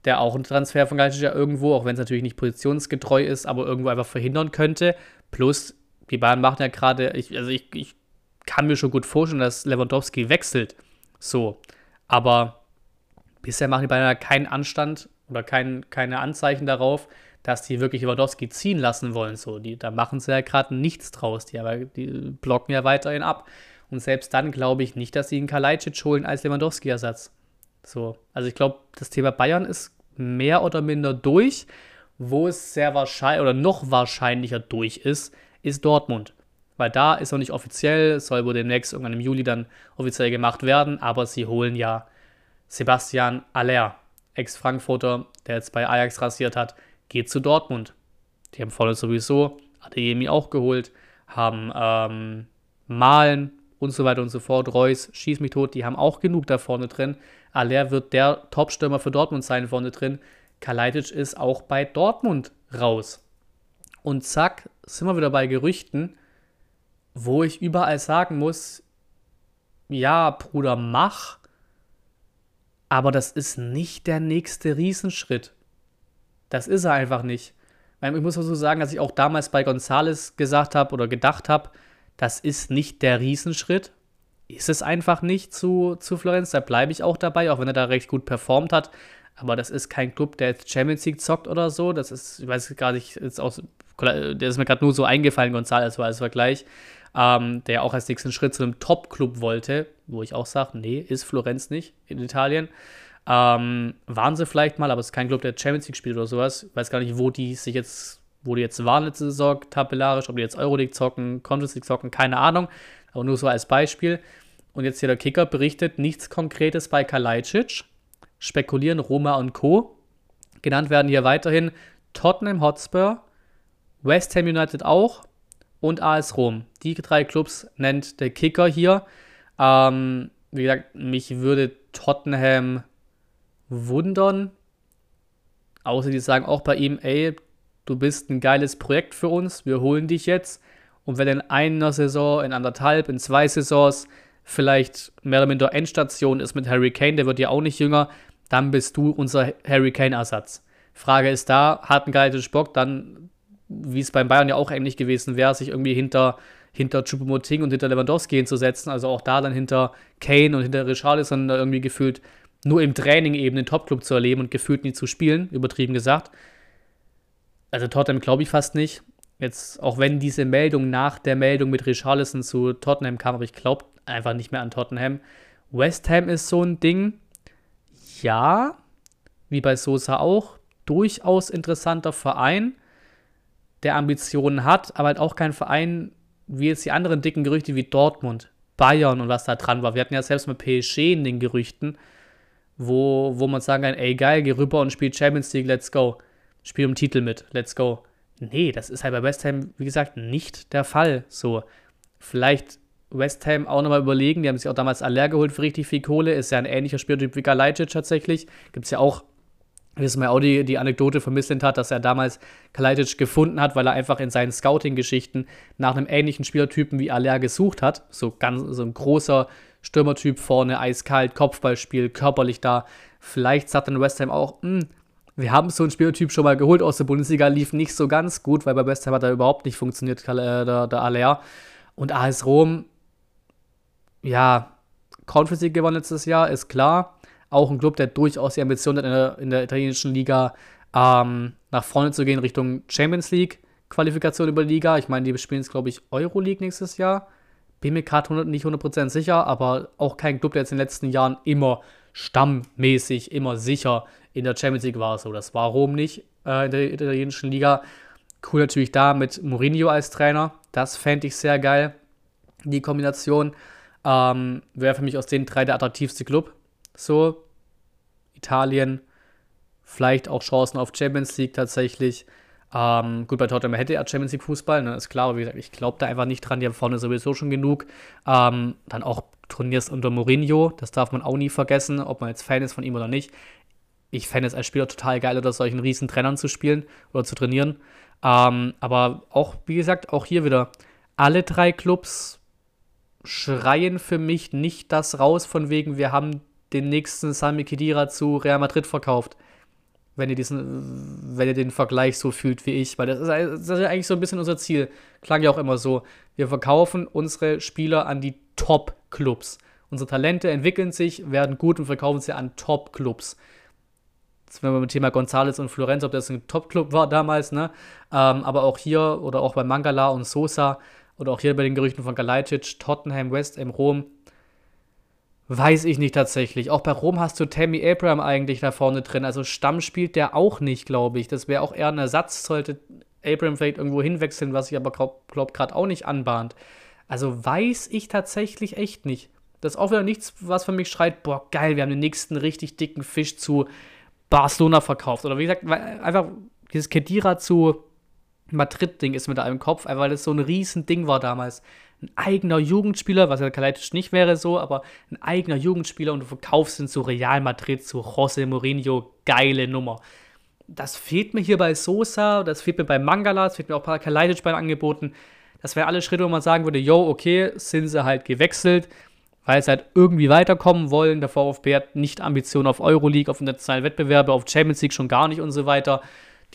Speaker 1: der auch ein Transfer von Kalajdzic ja irgendwo, auch wenn es natürlich nicht positionsgetreu ist, aber irgendwo einfach verhindern könnte. Plus, die Bayern machen ja gerade, also ich, ich kann mir schon gut vorstellen, dass Lewandowski wechselt. So, aber bisher machen die Bayern keinen Anstand oder kein, keine Anzeichen darauf, dass die wirklich Lewandowski ziehen lassen wollen. So, die, da machen sie ja gerade nichts draus. Die, aber, die blocken ja weiterhin ab. Und selbst dann glaube ich nicht, dass sie einen Kalajdzic holen als Lewandowski-Ersatz. So, also ich glaube, das Thema Bayern ist mehr oder minder durch. Wo es sehr wahrscheinlich oder noch wahrscheinlicher durch ist, ist Dortmund. Weil da ist noch nicht offiziell, soll wohl demnächst irgendwann im Juli dann offiziell gemacht werden, aber sie holen ja Sebastian Aller, Ex-Frankfurter, der jetzt bei Ajax rasiert hat, geht zu Dortmund. Die haben vorne sowieso Adeyemi auch geholt, haben ähm, Malen und so weiter und so fort, Reus, Schieß mich tot, die haben auch genug da vorne drin. Aller wird der Top-Stürmer für Dortmund sein vorne drin. Kalajdzic ist auch bei Dortmund raus. Und zack, sind wir wieder bei Gerüchten, wo ich überall sagen muss, ja, Bruder, mach, aber das ist nicht der nächste Riesenschritt. Das ist er einfach nicht. Ich muss also sagen, dass ich auch damals bei Gonzales gesagt habe oder gedacht habe, das ist nicht der Riesenschritt. Ist es einfach nicht zu, zu Florenz. Da bleibe ich auch dabei, auch wenn er da recht gut performt hat. Aber das ist kein Club, der jetzt Champions League zockt oder so. Das ist, ich weiß gar nicht, ist aus, der ist mir gerade nur so eingefallen, Gonzales war als Vergleich ähm, der auch als nächsten Schritt zu einem Top-Club wollte, wo ich auch sage, nee, ist Florenz nicht in Italien. Ähm, waren sie vielleicht mal, aber es ist kein Club, der Champions League spielt oder sowas. Ich weiß gar nicht, wo die sich jetzt, wo die jetzt waren letzte Saison tabellarisch, ob die jetzt Euroleague zocken, Conference League zocken, keine Ahnung. Aber nur so als Beispiel. Und jetzt hier der Kicker berichtet nichts Konkretes bei Kalajdzic. Spekulieren Roma und Co. Genannt werden hier weiterhin Tottenham Hotspur, West Ham United auch, und AS Rom. Die drei Clubs nennt der Kicker hier. Ähm, wie gesagt, mich würde Tottenham wundern. Außer die sagen auch bei ihm, ey, du bist ein geiles Projekt für uns, wir holen dich jetzt. Und wenn in einer Saison, in anderthalb, in zwei Saisons vielleicht mehr oder minder Endstation ist mit Harry Kane, der wird ja auch nicht jünger, dann bist du unser Harry Kane-Ersatz. Frage ist da, hat ein geiles Bock, dann wie es beim Bayern ja auch ähnlich gewesen wäre, sich irgendwie hinter, hinter Choupo-Moting und hinter Lewandowski hinzusetzen, also auch da dann hinter Kane und hinter Richarlison irgendwie gefühlt nur im Training eben den Topclub zu erleben und gefühlt nie zu spielen, übertrieben gesagt. Also Tottenham glaube ich fast nicht. Jetzt, auch wenn diese Meldung nach der Meldung mit Richarlison zu Tottenham kam, aber ich glaube einfach nicht mehr an Tottenham. West Ham ist so ein Ding, ja, wie bei Sosa auch, durchaus interessanter Verein der Ambitionen hat, aber halt auch kein Verein wie jetzt die anderen dicken Gerüchte wie Dortmund, Bayern und was da dran war. Wir hatten ja selbst mit PSG in den Gerüchten, wo, wo man sagen kann, ey geil, geh rüber und spiel Champions League, let's go. Spiel um Titel mit, let's go. Nee, das ist halt bei West Ham, wie gesagt, nicht der Fall. So, vielleicht West Ham auch nochmal überlegen, die haben sich auch damals Aller geholt für richtig viel Kohle, ist ja ein ähnlicher Spieltyp wie Galajcic tatsächlich. Gibt es ja auch wie es mir auch die, die Anekdote vermisselt hat, dass er damals Kalajdzic gefunden hat, weil er einfach in seinen Scouting-Geschichten nach einem ähnlichen Spielertypen wie Aller gesucht hat. So ganz so ein großer Stürmertyp vorne, eiskalt, Kopfballspiel, körperlich da. Vielleicht sagt dann West Ham auch, hm, wir haben so einen Spielertyp schon mal geholt aus der Bundesliga, lief nicht so ganz gut, weil bei West Ham hat er überhaupt nicht funktioniert, äh, der, der Aller. Und AS Rom, ja, Conference League gewonnen letztes Jahr, ist klar auch ein Club, der durchaus die Ambition hat, in der, in der italienischen Liga ähm, nach vorne zu gehen, Richtung Champions League. Qualifikation über die Liga. Ich meine, die spielen jetzt, glaube ich, Euroleague nächstes Jahr. Bin mir gerade nicht 100% sicher, aber auch kein Club, der jetzt in den letzten Jahren immer stammmäßig, immer sicher in der Champions League war. So, das war Rom nicht äh, in der italienischen Liga. Cool natürlich da mit Mourinho als Trainer. Das fände ich sehr geil. Die Kombination ähm, wäre für mich aus den drei der attraktivste Club. So, Italien, vielleicht auch Chancen auf Champions League tatsächlich. Ähm, gut, bei Tottenham hätte er Champions League Fußball, ne, ist klar, aber wie gesagt, ich glaube da einfach nicht dran, die haben vorne sowieso schon genug. Ähm, dann auch Turniers unter Mourinho, das darf man auch nie vergessen, ob man jetzt Fan ist von ihm oder nicht. Ich fände es als Spieler total geil, unter solchen riesen Trennern zu spielen oder zu trainieren. Ähm, aber auch, wie gesagt, auch hier wieder, alle drei Clubs schreien für mich nicht das raus, von wegen, wir haben den nächsten Sami Khedira zu Real Madrid verkauft. Wenn ihr, diesen, wenn ihr den Vergleich so fühlt wie ich. Weil das ist, das ist ja eigentlich so ein bisschen unser Ziel. Klang ja auch immer so. Wir verkaufen unsere Spieler an die Top-Clubs. Unsere Talente entwickeln sich, werden gut und verkaufen sie an Top-Clubs. Das wenn wir beim Thema González und Florenz, ob das ein Top-Club war damals, ne? Ähm, aber auch hier oder auch bei Mangala und Sosa oder auch hier bei den Gerüchten von Galajcic, Tottenham, West Ham, Rom, Weiß ich nicht tatsächlich. Auch bei Rom hast du Tammy Abraham eigentlich da vorne drin. Also Stamm spielt der auch nicht, glaube ich. Das wäre auch eher ein Ersatz, sollte Abraham vielleicht irgendwo hinwechseln, was sich aber, glaube glaub, gerade auch nicht anbahnt. Also weiß ich tatsächlich echt nicht. Das ist auch wieder nichts, was für mich schreit, boah, geil, wir haben den nächsten richtig dicken Fisch zu Barcelona verkauft. Oder wie gesagt, einfach dieses Kedira zu Madrid-Ding ist mit da im Kopf, weil das so ein Riesending war damals ein eigener Jugendspieler, was ja Kalajdzic nicht wäre so, aber ein eigener Jugendspieler und du verkaufst ihn zu Real Madrid, zu José Mourinho, geile Nummer. Das fehlt mir hier bei Sosa, das fehlt mir bei Mangala, das fehlt mir auch bei Kalajdzic beim Angeboten. Das wären alle Schritte, wo man sagen würde, yo, okay, sind sie halt gewechselt, weil sie halt irgendwie weiterkommen wollen. Der VfB hat nicht Ambitionen auf Euroleague, auf internationalen Wettbewerbe, auf Champions League schon gar nicht und so weiter.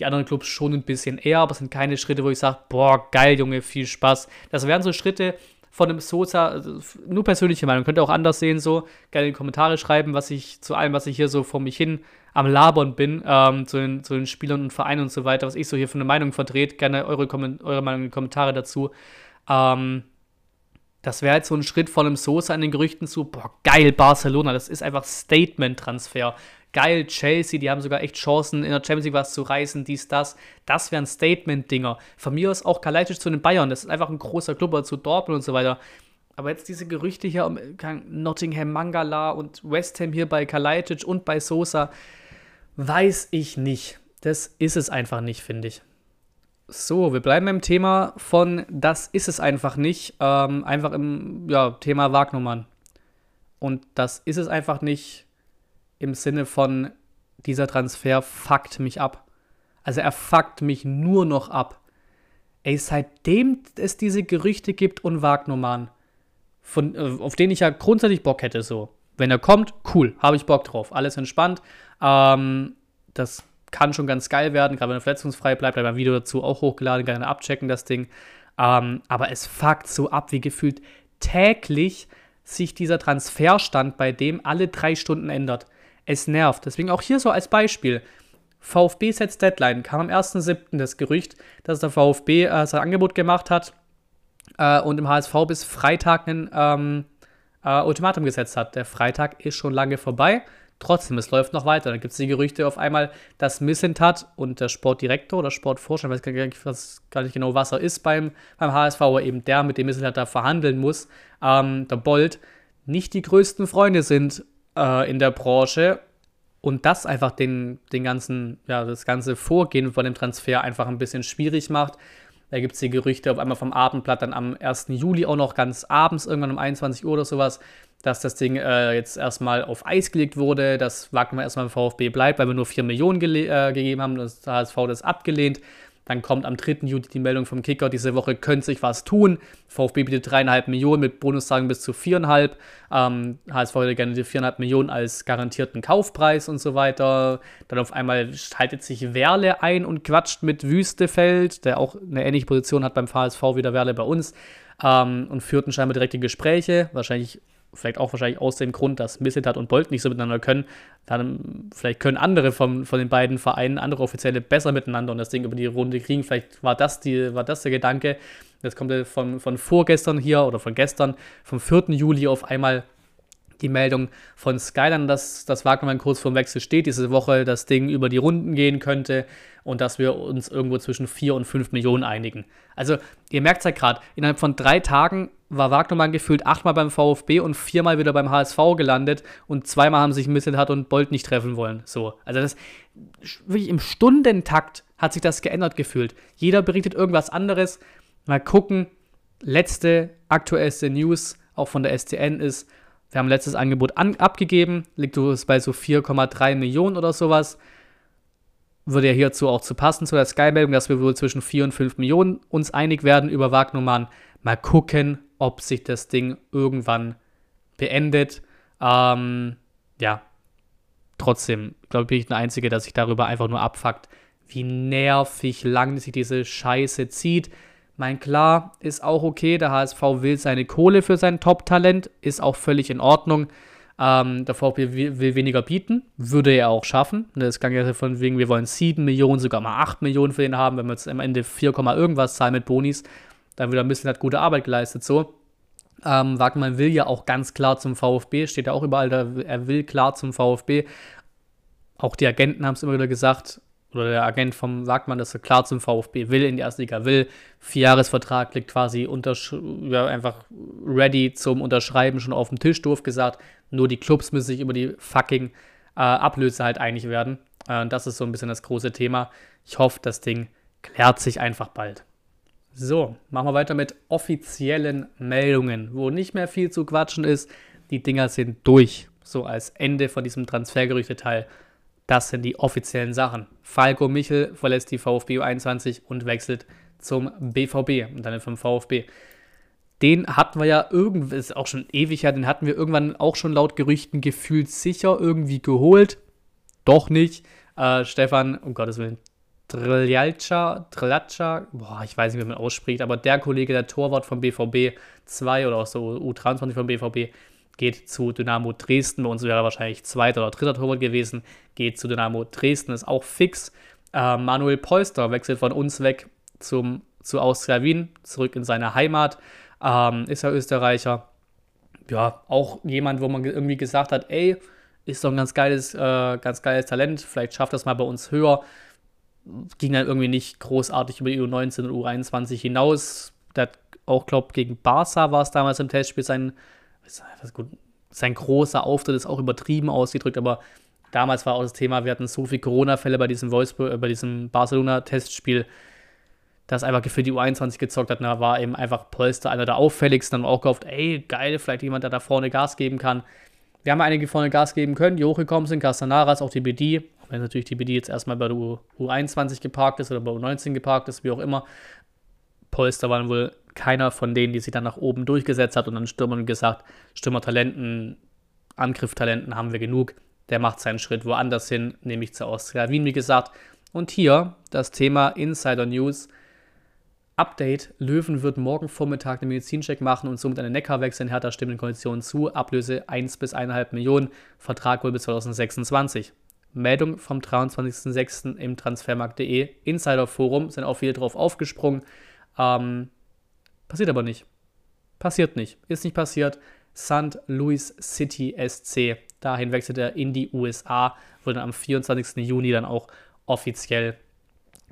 Speaker 1: Die anderen Clubs schon ein bisschen eher, aber es sind keine Schritte, wo ich sage, boah, geil, Junge, viel Spaß. Das wären so Schritte von einem Sosa, also nur persönliche Meinung, könnt ihr auch anders sehen, so. Gerne in die Kommentare schreiben, was ich zu allem, was ich hier so vor mich hin am Labern bin, ähm, zu, den, zu den Spielern und Vereinen und so weiter, was ich so hier für eine Meinung vertrete. Gerne eure, eure Meinung in die Kommentare dazu. Ähm, das wäre jetzt so ein Schritt von einem Sosa in den Gerüchten zu, boah, geil, Barcelona, das ist einfach Statement-Transfer geil, Chelsea, die haben sogar echt Chancen, in der Champions League was zu reißen, dies, das. Das wären Statement-Dinger. Von mir aus auch Kalajdzic zu den Bayern, das ist einfach ein großer Club, oder zu Dortmund und so weiter. Aber jetzt diese Gerüchte hier um Nottingham Mangala und West Ham hier bei Kalajdzic und bei Sosa, weiß ich nicht. Das ist es einfach nicht, finde ich. So, wir bleiben im Thema von das ist es einfach nicht. Ähm, einfach im ja, Thema Wagnummern. Und das ist es einfach nicht im Sinne von, dieser Transfer fuckt mich ab. Also er fuckt mich nur noch ab. Ey, seitdem es diese Gerüchte gibt und Wagnummern, von, äh, auf den ich ja grundsätzlich Bock hätte, so. Wenn er kommt, cool, habe ich Bock drauf. Alles entspannt. Ähm, das kann schon ganz geil werden, gerade wenn er verletzungsfrei bleibt. Da ein Video dazu auch hochgeladen, gerne abchecken, das Ding. Ähm, aber es fuckt so ab, wie gefühlt täglich sich dieser Transferstand bei dem alle drei Stunden ändert. Es nervt. Deswegen auch hier so als Beispiel. VfB setzt Deadline. Kam am 1.7. das Gerücht, dass der VfB äh, sein Angebot gemacht hat äh, und im HSV bis Freitag ein ähm, äh, Ultimatum gesetzt hat. Der Freitag ist schon lange vorbei. Trotzdem, es läuft noch weiter. Dann gibt es die Gerüchte auf einmal, dass Missentat und der Sportdirektor oder Sportvorstand, ich weiß gar nicht, genau, was er ist beim, beim HSV, aber eben der, mit dem Missentat da verhandeln muss, ähm, der Bolt, nicht die größten Freunde sind äh, in der Branche und das einfach den, den ganzen, ja, das ganze Vorgehen von dem Transfer einfach ein bisschen schwierig macht. Da gibt es die Gerüchte auf einmal vom Abendblatt dann am 1. Juli auch noch ganz abends, irgendwann um 21 Uhr oder sowas, dass das Ding äh, jetzt erstmal auf Eis gelegt wurde, dass Wagner erstmal im VfB bleibt, weil wir nur 4 Millionen äh, gegeben haben, das HSV das abgelehnt. Dann kommt am 3. Juli die Meldung vom Kicker, diese Woche könnte sich was tun. VfB bietet 3,5 Millionen mit Bonuszahlungen bis zu 4,5. Ähm, HSV hätte gerne die 4,5 Millionen als garantierten Kaufpreis und so weiter. Dann auf einmal schaltet sich Werle ein und quatscht mit Wüstefeld, der auch eine ähnliche Position hat beim HSV wie der Werle bei uns. Ähm, und führten scheinbar direkte Gespräche. Wahrscheinlich vielleicht auch wahrscheinlich aus dem Grund, dass Missetat und Bolt nicht so miteinander können, dann vielleicht können andere von, von den beiden Vereinen, andere Offizielle besser miteinander und das Ding über die Runde kriegen. Vielleicht war das, die, war das der Gedanke. Jetzt kommt von, von vorgestern hier oder von gestern, vom 4. Juli auf einmal die Meldung von Skyline, dass das Wagnermann kurz vorm Wechsel steht, diese Woche das Ding über die Runden gehen könnte und dass wir uns irgendwo zwischen 4 und 5 Millionen einigen. Also, ihr merkt es ja gerade, innerhalb von drei Tagen war Wagnermann gefühlt achtmal beim VfB und viermal wieder beim HSV gelandet und zweimal haben sich Misselhat und Bolt nicht treffen wollen. So, also das wirklich im Stundentakt hat sich das geändert gefühlt. Jeder berichtet irgendwas anderes. Mal gucken. Letzte aktuellste News auch von der STN ist, wir haben letztes Angebot an, abgegeben, liegt bei so 4,3 Millionen oder sowas. Würde ja hierzu auch zu passen, zu der Sky-Meldung, dass wir wohl zwischen 4 und 5 Millionen uns einig werden über Wagnummern. Mal gucken, ob sich das Ding irgendwann beendet. Ähm, ja, trotzdem, glaube ich, bin ich der Einzige, der sich darüber einfach nur abfuckt, wie nervig lang sich diese Scheiße zieht. Mein klar, ist auch okay. Der HSV will seine Kohle für sein Top-Talent, ist auch völlig in Ordnung. Ähm, der VfB will, weniger bieten, würde er auch schaffen. Das kann ja von wegen, wir wollen 7 Millionen, sogar mal 8 Millionen für den haben. Wenn wir jetzt am Ende 4, irgendwas zahlen mit Bonis, dann wird er ein bisschen hat gute Arbeit geleistet so. Ähm, Wagner will ja auch ganz klar zum VfB, steht ja auch überall, da, er will klar zum VfB. Auch die Agenten haben es immer wieder gesagt, oder der Agent vom Wagmann, dass er klar zum VfB will, in die erste Liga will. Vierjahresvertrag liegt quasi ja, einfach ready zum Unterschreiben, schon auf dem Tisch, doof gesagt. Nur die Clubs müssen sich über die fucking äh, Ablöse halt einig werden. Äh, das ist so ein bisschen das große Thema. Ich hoffe, das Ding klärt sich einfach bald. So, machen wir weiter mit offiziellen Meldungen, wo nicht mehr viel zu quatschen ist. Die Dinger sind durch. So als Ende von diesem Transfergerüchte-Teil. Das sind die offiziellen Sachen. Falco Michel verlässt die VfB U21 und wechselt zum BVB und dann vom VfB. Den hatten wir ja irgendwie, ist auch schon ewig her, den hatten wir irgendwann auch schon laut Gerüchten gefühlt sicher irgendwie geholt. Doch nicht. Äh, Stefan, um Gottes Willen, Triljalca, Trilaccia, boah, ich weiß nicht, wie man ausspricht, aber der Kollege, der Torwart vom BVB 2 oder auch so U23 vom BVB, geht zu Dynamo Dresden. Bei uns wäre er wahrscheinlich zweiter oder dritter Torwart gewesen. Geht zu Dynamo Dresden, ist auch fix. Äh, Manuel Polster wechselt von uns weg zum, zu Austria Wien, zurück in seine Heimat. Ähm, ist ja Österreicher. Ja, auch jemand, wo man irgendwie gesagt hat, ey, ist doch ein ganz geiles, äh, ganz geiles Talent, vielleicht schafft das mal bei uns höher. Ging dann irgendwie nicht großartig über die U19 und U21 hinaus. Der hat auch, glaube gegen Barca war es damals im Testspiel sein, gut, sein großer Auftritt ist auch übertrieben ausgedrückt, aber damals war auch das Thema, wir hatten so viele Corona-Fälle bei diesem äh, bei diesem Barcelona-Testspiel, dass einfach für die U21 gezockt hat. Da war eben einfach Polster einer der auffälligsten. Dann haben auch gehofft, ey, geil, vielleicht jemand, der da vorne Gas geben kann. Wir haben einige vorne Gas geben können, die hochgekommen sind, Castanaras, auch die BD. Wenn natürlich die BD jetzt erstmal bei der U 21 geparkt ist oder bei U19 geparkt ist, wie auch immer. Polster waren wohl keiner von denen, die sich dann nach oben durchgesetzt hat und dann Stürmern gesagt, Stürmertalenten, Angrifftalenten haben wir genug. Der macht seinen Schritt woanders hin, nämlich zur Austria Wien, wie gesagt. Und hier das Thema Insider News. Update: Löwen wird morgen Vormittag einen Medizincheck machen und somit eine Neckarwechsel in Hertha stimmen Konditionen zu. Ablöse 1 bis 1,5 Millionen, Vertrag wohl bis 2026. Meldung vom 23.06. im Transfermarkt.de. Insider Forum sind auch viele drauf aufgesprungen. Ähm, passiert aber nicht. Passiert nicht. Ist nicht passiert. St. Louis City SC. Dahin wechselt er in die USA. Wurde am 24. Juni dann auch offiziell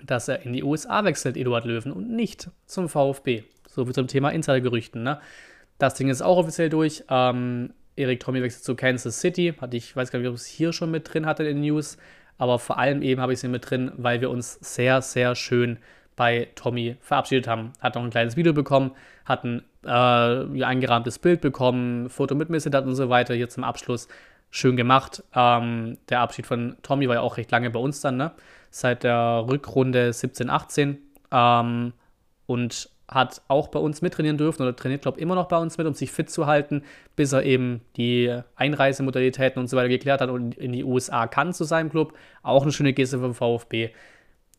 Speaker 1: dass er in die USA wechselt, Eduard Löwen, und nicht zum VfB. So wie zum Thema Insidergerüchten. Ne? Das Ding ist auch offiziell durch. Ähm, Erik Tommy wechselt zu Kansas City. Hatte ich weiß gar nicht, ob ich es hier schon mit drin hatte in den News. Aber vor allem eben habe ich es mit drin, weil wir uns sehr, sehr schön bei Tommy verabschiedet haben. Hat noch ein kleines Video bekommen, hat ein äh, eingerahmtes Bild bekommen, Foto mit Missedat und so weiter. Hier zum Abschluss schön gemacht. Ähm, der Abschied von Tommy war ja auch recht lange bei uns dann, ne? Seit der Rückrunde 17, 18. Ähm, und hat auch bei uns mittrainieren dürfen oder trainiert, glaube ich, immer noch bei uns mit, um sich fit zu halten, bis er eben die Einreisemodalitäten und so weiter geklärt hat und in die USA kann zu seinem Club. Auch eine schöne Geste vom VfB.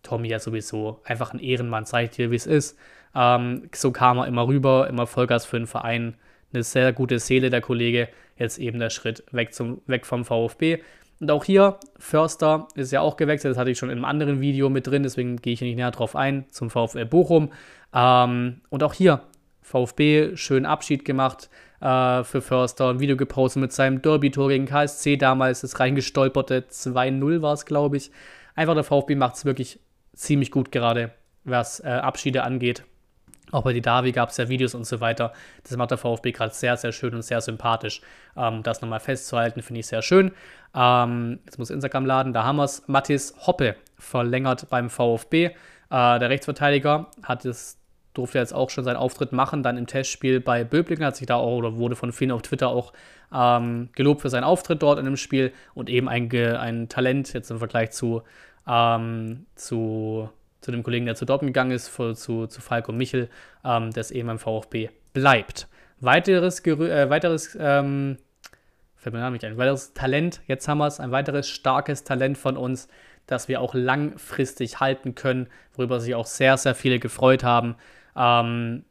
Speaker 1: Tommy ja sowieso einfach ein Ehrenmann, zeigt dir, wie es ist. Ähm, so kam er immer rüber, immer Vollgas für den Verein. Eine sehr gute Seele, der Kollege. Jetzt eben der Schritt weg, zum, weg vom VfB. Und auch hier, Förster ist ja auch gewechselt, das hatte ich schon in einem anderen Video mit drin, deswegen gehe ich nicht näher drauf ein, zum VfL Bochum. Ähm, und auch hier, VfB, schön Abschied gemacht äh, für Förster, ein Video gepostet mit seinem Derby-Tor gegen KSC damals, das reingestolperte 2-0 war es, glaube ich. Einfach der VfB macht es wirklich ziemlich gut gerade, was äh, Abschiede angeht. Auch bei Didavi gab es ja Videos und so weiter. Das macht der VfB gerade sehr, sehr schön und sehr sympathisch. Ähm, das nochmal festzuhalten, finde ich sehr schön. Ähm, jetzt muss Instagram laden, da haben wir es. Mathis Hoppe verlängert beim VfB. Äh, der Rechtsverteidiger hat es durfte jetzt auch schon seinen Auftritt machen, dann im Testspiel bei Böblingen, hat sich da auch oder wurde von vielen auf Twitter auch ähm, gelobt für seinen Auftritt dort in dem Spiel und eben ein, ein Talent jetzt im Vergleich zu, ähm, zu zu dem Kollegen, der zu Dortmund gegangen ist, zu, zu Falco Michel, ähm, das eben beim VfB bleibt. Weiteres, äh, weiteres ähm, fällt mir nicht ein, weiteres Talent, jetzt haben wir es, ein weiteres starkes Talent von uns, das wir auch langfristig halten können, worüber sich auch sehr, sehr viele gefreut haben. Ähm,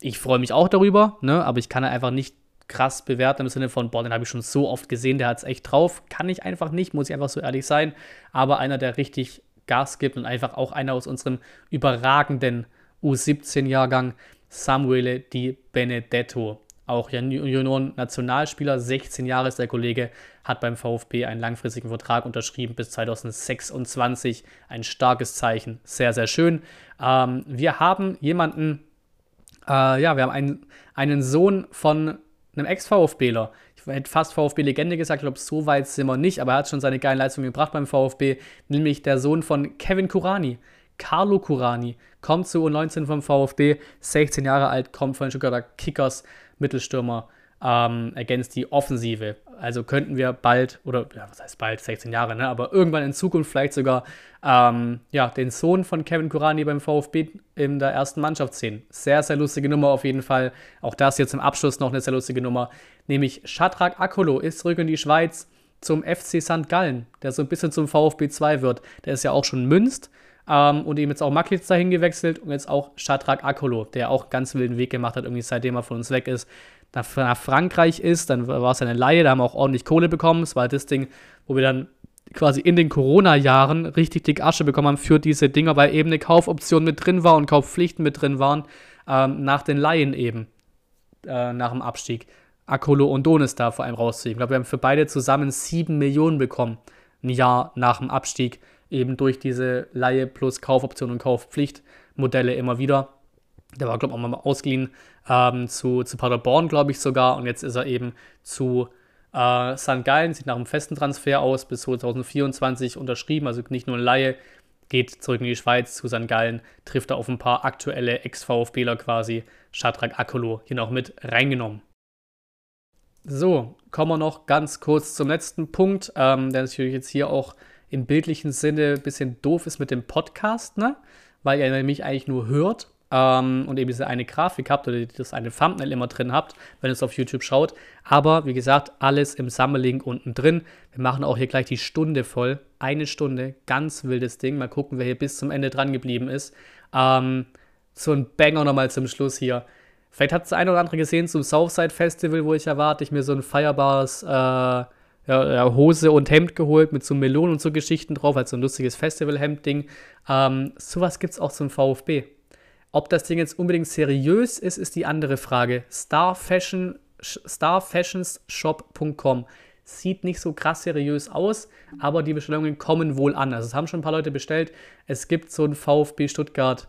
Speaker 1: ich freue mich auch darüber, ne, aber ich kann einfach nicht krass bewerten im Sinne von, boah, den habe ich schon so oft gesehen, der hat es echt drauf. Kann ich einfach nicht, muss ich einfach so ehrlich sein. Aber einer, der richtig Gas gibt und einfach auch einer aus unserem überragenden U17-Jahrgang, Samuele Di Benedetto. auch Junioren-Nationalspieler. 16 Jahre ist der Kollege, hat beim VfB einen langfristigen Vertrag unterschrieben bis 2026. Ein starkes Zeichen, sehr, sehr schön. Ähm, wir haben jemanden, äh, ja, wir haben einen, einen Sohn von einem Ex-VfBler. Hätte fast VfB-Legende gesagt, ich glaube, so weit sind wir nicht, aber er hat schon seine geilen Leistungen gebracht beim VfB, nämlich der Sohn von Kevin Kurani. Carlo Curani kommt zu U19 vom VfB, 16 Jahre alt, kommt von den Stuttgarter Kickers, Mittelstürmer, ähm, ergänzt die Offensive. Also könnten wir bald, oder ja, was heißt bald, 16 Jahre, ne? aber irgendwann in Zukunft vielleicht sogar ähm, ja, den Sohn von Kevin Kurani beim VfB in der ersten Mannschaft sehen. Sehr, sehr lustige Nummer auf jeden Fall. Auch das jetzt im Abschluss noch eine sehr lustige Nummer. Nämlich Shadrach Akolo ist zurück in die Schweiz zum FC St. Gallen, der so ein bisschen zum VfB 2 wird. Der ist ja auch schon Münst ähm, und eben jetzt auch Maklitz dahin gewechselt und jetzt auch Shadrach Akolo, der auch ganz wilden Weg gemacht hat, irgendwie seitdem er von uns weg ist. Nach, nach Frankreich ist, dann war es eine Laie, da haben wir auch ordentlich Kohle bekommen. Es war das Ding, wo wir dann quasi in den Corona-Jahren richtig dick Asche bekommen haben für diese Dinger, weil eben eine Kaufoption mit drin war und Kaufpflichten mit drin waren, ähm, nach den Laien eben, äh, nach dem Abstieg. Akolo und Donis da vor allem rauszuheben. Ich glaube, wir haben für beide zusammen 7 Millionen bekommen, ein Jahr nach dem Abstieg eben durch diese Laie plus Kaufoption und Kaufpflichtmodelle immer wieder. Der war, glaube ich, auch mal ausgeliehen ähm, zu, zu Paderborn, glaube ich sogar. Und jetzt ist er eben zu äh, St. Gallen, sieht nach einem festen Transfer aus, bis 2024 unterschrieben. Also nicht nur eine Laie, geht zurück in die Schweiz zu St. Gallen, trifft da auf ein paar aktuelle Ex-VfBler quasi. Shadrach Akolo hier noch mit reingenommen. So, kommen wir noch ganz kurz zum letzten Punkt, ähm, der natürlich jetzt hier auch im bildlichen Sinne ein bisschen doof ist mit dem Podcast, ne? weil ihr nämlich eigentlich nur hört ähm, und eben diese eine Grafik habt oder das eine Thumbnail immer drin habt, wenn ihr es auf YouTube schaut. Aber wie gesagt, alles im Sammelink unten drin. Wir machen auch hier gleich die Stunde voll. Eine Stunde, ganz wildes Ding. Mal gucken, wer hier bis zum Ende dran geblieben ist. Ähm, so ein Banger nochmal zum Schluss hier. Vielleicht hat es eine oder andere gesehen zum Southside Festival, wo ich erwarte, ich mir so ein feierbares äh, ja, Hose und Hemd geholt mit so Melonen und so Geschichten drauf, halt so ein lustiges Festival-Hemd-Ding. Ähm, sowas gibt es auch zum VfB. Ob das Ding jetzt unbedingt seriös ist, ist die andere Frage. Starfashion, starfashionsshop.com sieht nicht so krass seriös aus, aber die Bestellungen kommen wohl an. Also es haben schon ein paar Leute bestellt. Es gibt so ein VfB Stuttgart,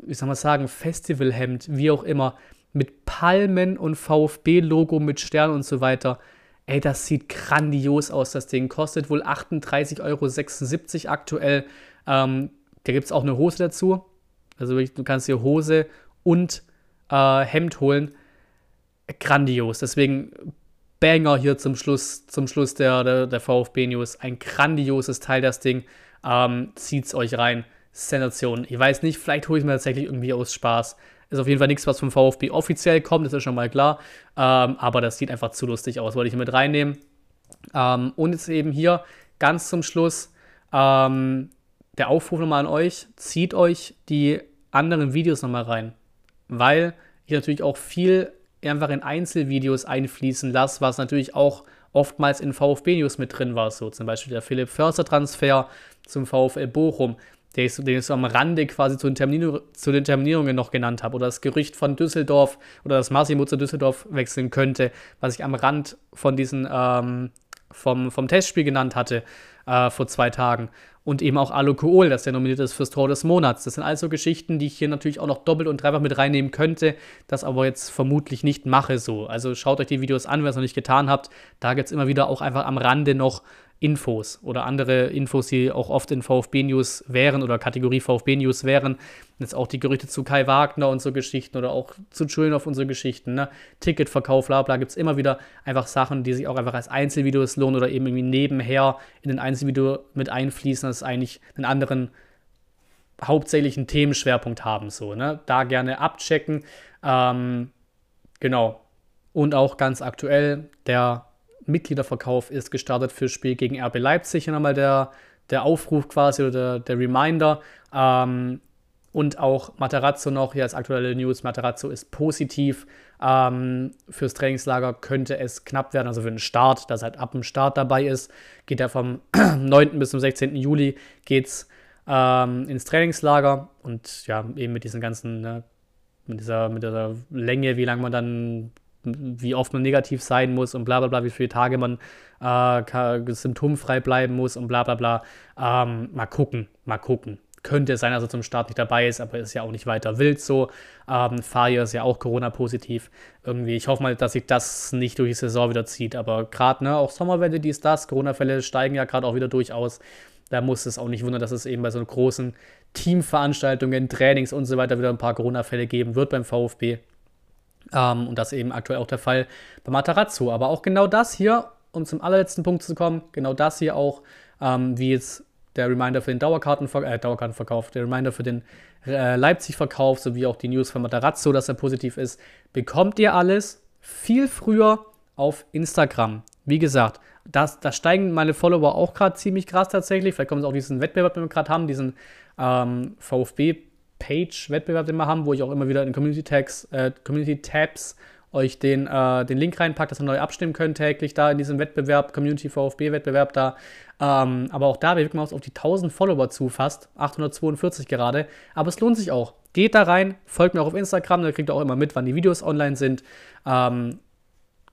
Speaker 1: wie soll man sagen, Festivalhemd, wie auch immer, mit Palmen und VfB-Logo mit Stern und so weiter. Ey, das sieht grandios aus, das Ding. Kostet wohl 38,76 Euro aktuell. Ähm, da gibt es auch eine Hose dazu. Also du kannst hier Hose und äh, Hemd holen. Grandios. Deswegen Banger hier zum Schluss, zum Schluss der, der, der VfB-News. Ein grandioses Teil, das Ding. Ähm, zieht's euch rein. Sensation. Ich weiß nicht, vielleicht hole ich mir tatsächlich irgendwie aus Spaß. Ist auf jeden Fall nichts, was vom VfB offiziell kommt, das ist schon mal klar. Ähm, aber das sieht einfach zu lustig aus, wollte ich mit reinnehmen. Ähm, und jetzt eben hier ganz zum Schluss ähm, der Aufruf nochmal an euch: zieht euch die anderen Videos nochmal rein. Weil ich natürlich auch viel einfach in Einzelvideos einfließen lasse, was natürlich auch oftmals in VfB-News mit drin war. So zum Beispiel der Philipp Förster-Transfer zum VfL Bochum den ich, den ich so am Rande quasi zu den, Terminierung, zu den Terminierungen noch genannt habe. Oder das Gerücht von Düsseldorf oder dass Massimo zu Düsseldorf wechseln könnte, was ich am Rand von diesen ähm, vom, vom Testspiel genannt hatte äh, vor zwei Tagen. Und eben auch Alukool, dass der nominiert ist fürs Tor des Monats. Das sind also Geschichten, die ich hier natürlich auch noch doppelt und dreifach mit reinnehmen könnte, das aber jetzt vermutlich nicht mache so. Also schaut euch die Videos an, wenn ihr es noch nicht getan habt. Da gibt es immer wieder auch einfach am Rande noch Infos oder andere Infos, die auch oft in VfB-News wären oder Kategorie VfB-News wären. Jetzt auch die Gerüchte zu Kai Wagner und so Geschichten oder auch zu Schulnow und so Geschichten. Ne? Ticketverkauf, bla bla, gibt es immer wieder einfach Sachen, die sich auch einfach als Einzelvideos lohnen oder eben irgendwie nebenher in ein Einzelvideo mit einfließen, das eigentlich einen anderen hauptsächlichen Themenschwerpunkt haben. So, ne? Da gerne abchecken. Ähm, genau. Und auch ganz aktuell der Mitgliederverkauf ist gestartet für Spiel gegen RB Leipzig. Hier nochmal der, der Aufruf quasi oder der, der Reminder. Ähm, und auch Materazzo noch, hier als aktuelle News, Materazzo ist positiv. Ähm, fürs Trainingslager könnte es knapp werden, also für den Start, dass er halt ab dem Start dabei ist. Geht er vom (clears throat) 9. bis zum 16. Juli geht's ähm, ins Trainingslager und ja, eben mit diesen ganzen ne, mit dieser, mit dieser Länge, wie lange man dann, wie oft man negativ sein muss und bla bla bla, wie viele Tage man äh, symptomfrei bleiben muss und bla bla bla. Ähm, mal gucken, mal gucken. Könnte sein, dass er zum Start nicht dabei ist, aber ist ja auch nicht weiter wild so. Ähm, Faria ist ja auch Corona-positiv. Irgendwie, ich hoffe mal, dass sich das nicht durch die Saison wieder zieht. Aber gerade, ne, auch Sommerwelle, dies, das, Corona-Fälle steigen ja gerade auch wieder durchaus. Da muss es auch nicht wundern, dass es eben bei so großen Teamveranstaltungen, Trainings und so weiter wieder ein paar Corona-Fälle geben wird beim VfB. Ähm, und das eben aktuell auch der Fall bei Matarazzo. Aber auch genau das hier, um zum allerletzten Punkt zu kommen, genau das hier auch, ähm, wie jetzt der Reminder für den Dauerkartenver äh, Dauerkartenverkauf, der Reminder für den äh, Leipzig-Verkauf, sowie auch die News von Matarazzo, dass er positiv ist, bekommt ihr alles viel früher auf Instagram. Wie gesagt, das, da steigen meine Follower auch gerade ziemlich krass tatsächlich. Vielleicht kommen sie auch diesen Wettbewerb, den wir gerade haben, diesen ähm, VfB-Page-Wettbewerb, den wir haben, wo ich auch immer wieder in Community Tags, äh, Community Tabs euch den, äh, den Link reinpackt, dass ihr neu abstimmen könnt täglich da in diesem Wettbewerb, Community VfB-Wettbewerb da. Ähm, aber auch da, wir wirken auf die 1000 Follower zu fast, 842 gerade. Aber es lohnt sich auch. Geht da rein, folgt mir auch auf Instagram, da kriegt ihr auch immer mit, wann die Videos online sind. Ähm,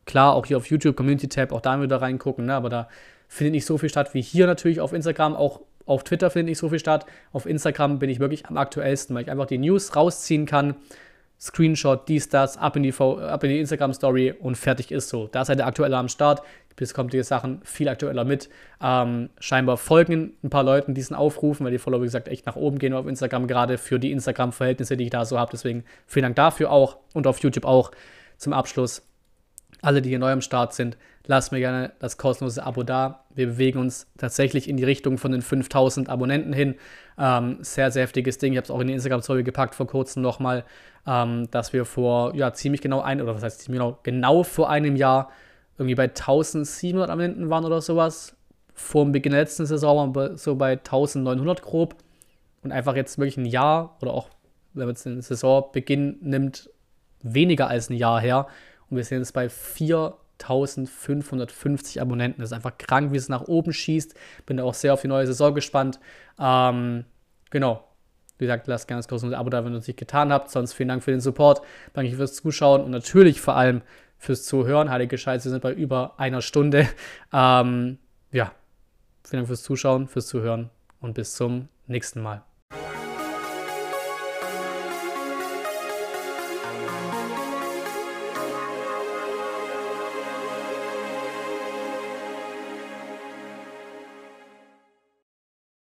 Speaker 1: klar, auch hier auf YouTube, Community Tab, auch da wieder reingucken, ne? aber da findet nicht so viel statt wie hier natürlich auf Instagram. Auch auf Twitter findet nicht so viel statt. Auf Instagram bin ich wirklich am aktuellsten, weil ich einfach die News rausziehen kann Screenshot, dies, das, ab in die, ab in die Instagram-Story und fertig ist so. Da seid ihr aktueller am Start. Bis kommt die Sachen viel aktueller mit. Ähm, scheinbar folgen ein paar Leuten diesen Aufrufen, weil die Follower, wie gesagt, echt nach oben gehen auf Instagram, gerade für die Instagram-Verhältnisse, die ich da so habe. Deswegen vielen Dank dafür auch und auf YouTube auch. Zum Abschluss, alle, die hier neu am Start sind, lasst mir gerne das kostenlose Abo da. Wir bewegen uns tatsächlich in die Richtung von den 5000 Abonnenten hin. Ähm, sehr, sehr heftiges Ding. Ich habe es auch in die Instagram-Story gepackt vor kurzem nochmal, ähm, dass wir vor, ja, ziemlich genau ein, oder was heißt ziemlich genau, genau vor einem Jahr irgendwie bei 1700 Abonnenten waren oder sowas. Vor dem Beginn der letzten Saison waren wir so bei 1900 grob. Und einfach jetzt wirklich ein Jahr oder auch, wenn man jetzt den Saisonbeginn nimmt, weniger als ein Jahr her. Und wir sind jetzt bei 4 1550 Abonnenten. Das ist einfach krank, wie es nach oben schießt. Bin da auch sehr auf die neue Saison gespannt. Ähm, genau. Wie gesagt, lasst gerne das kostenlose Abo da, wenn ihr es nicht getan habt. Sonst vielen Dank für den Support. Danke fürs Zuschauen und natürlich vor allem fürs Zuhören. Heilige Scheiße, wir sind bei über einer Stunde. Ähm, ja, vielen Dank fürs Zuschauen, fürs Zuhören und bis zum nächsten Mal.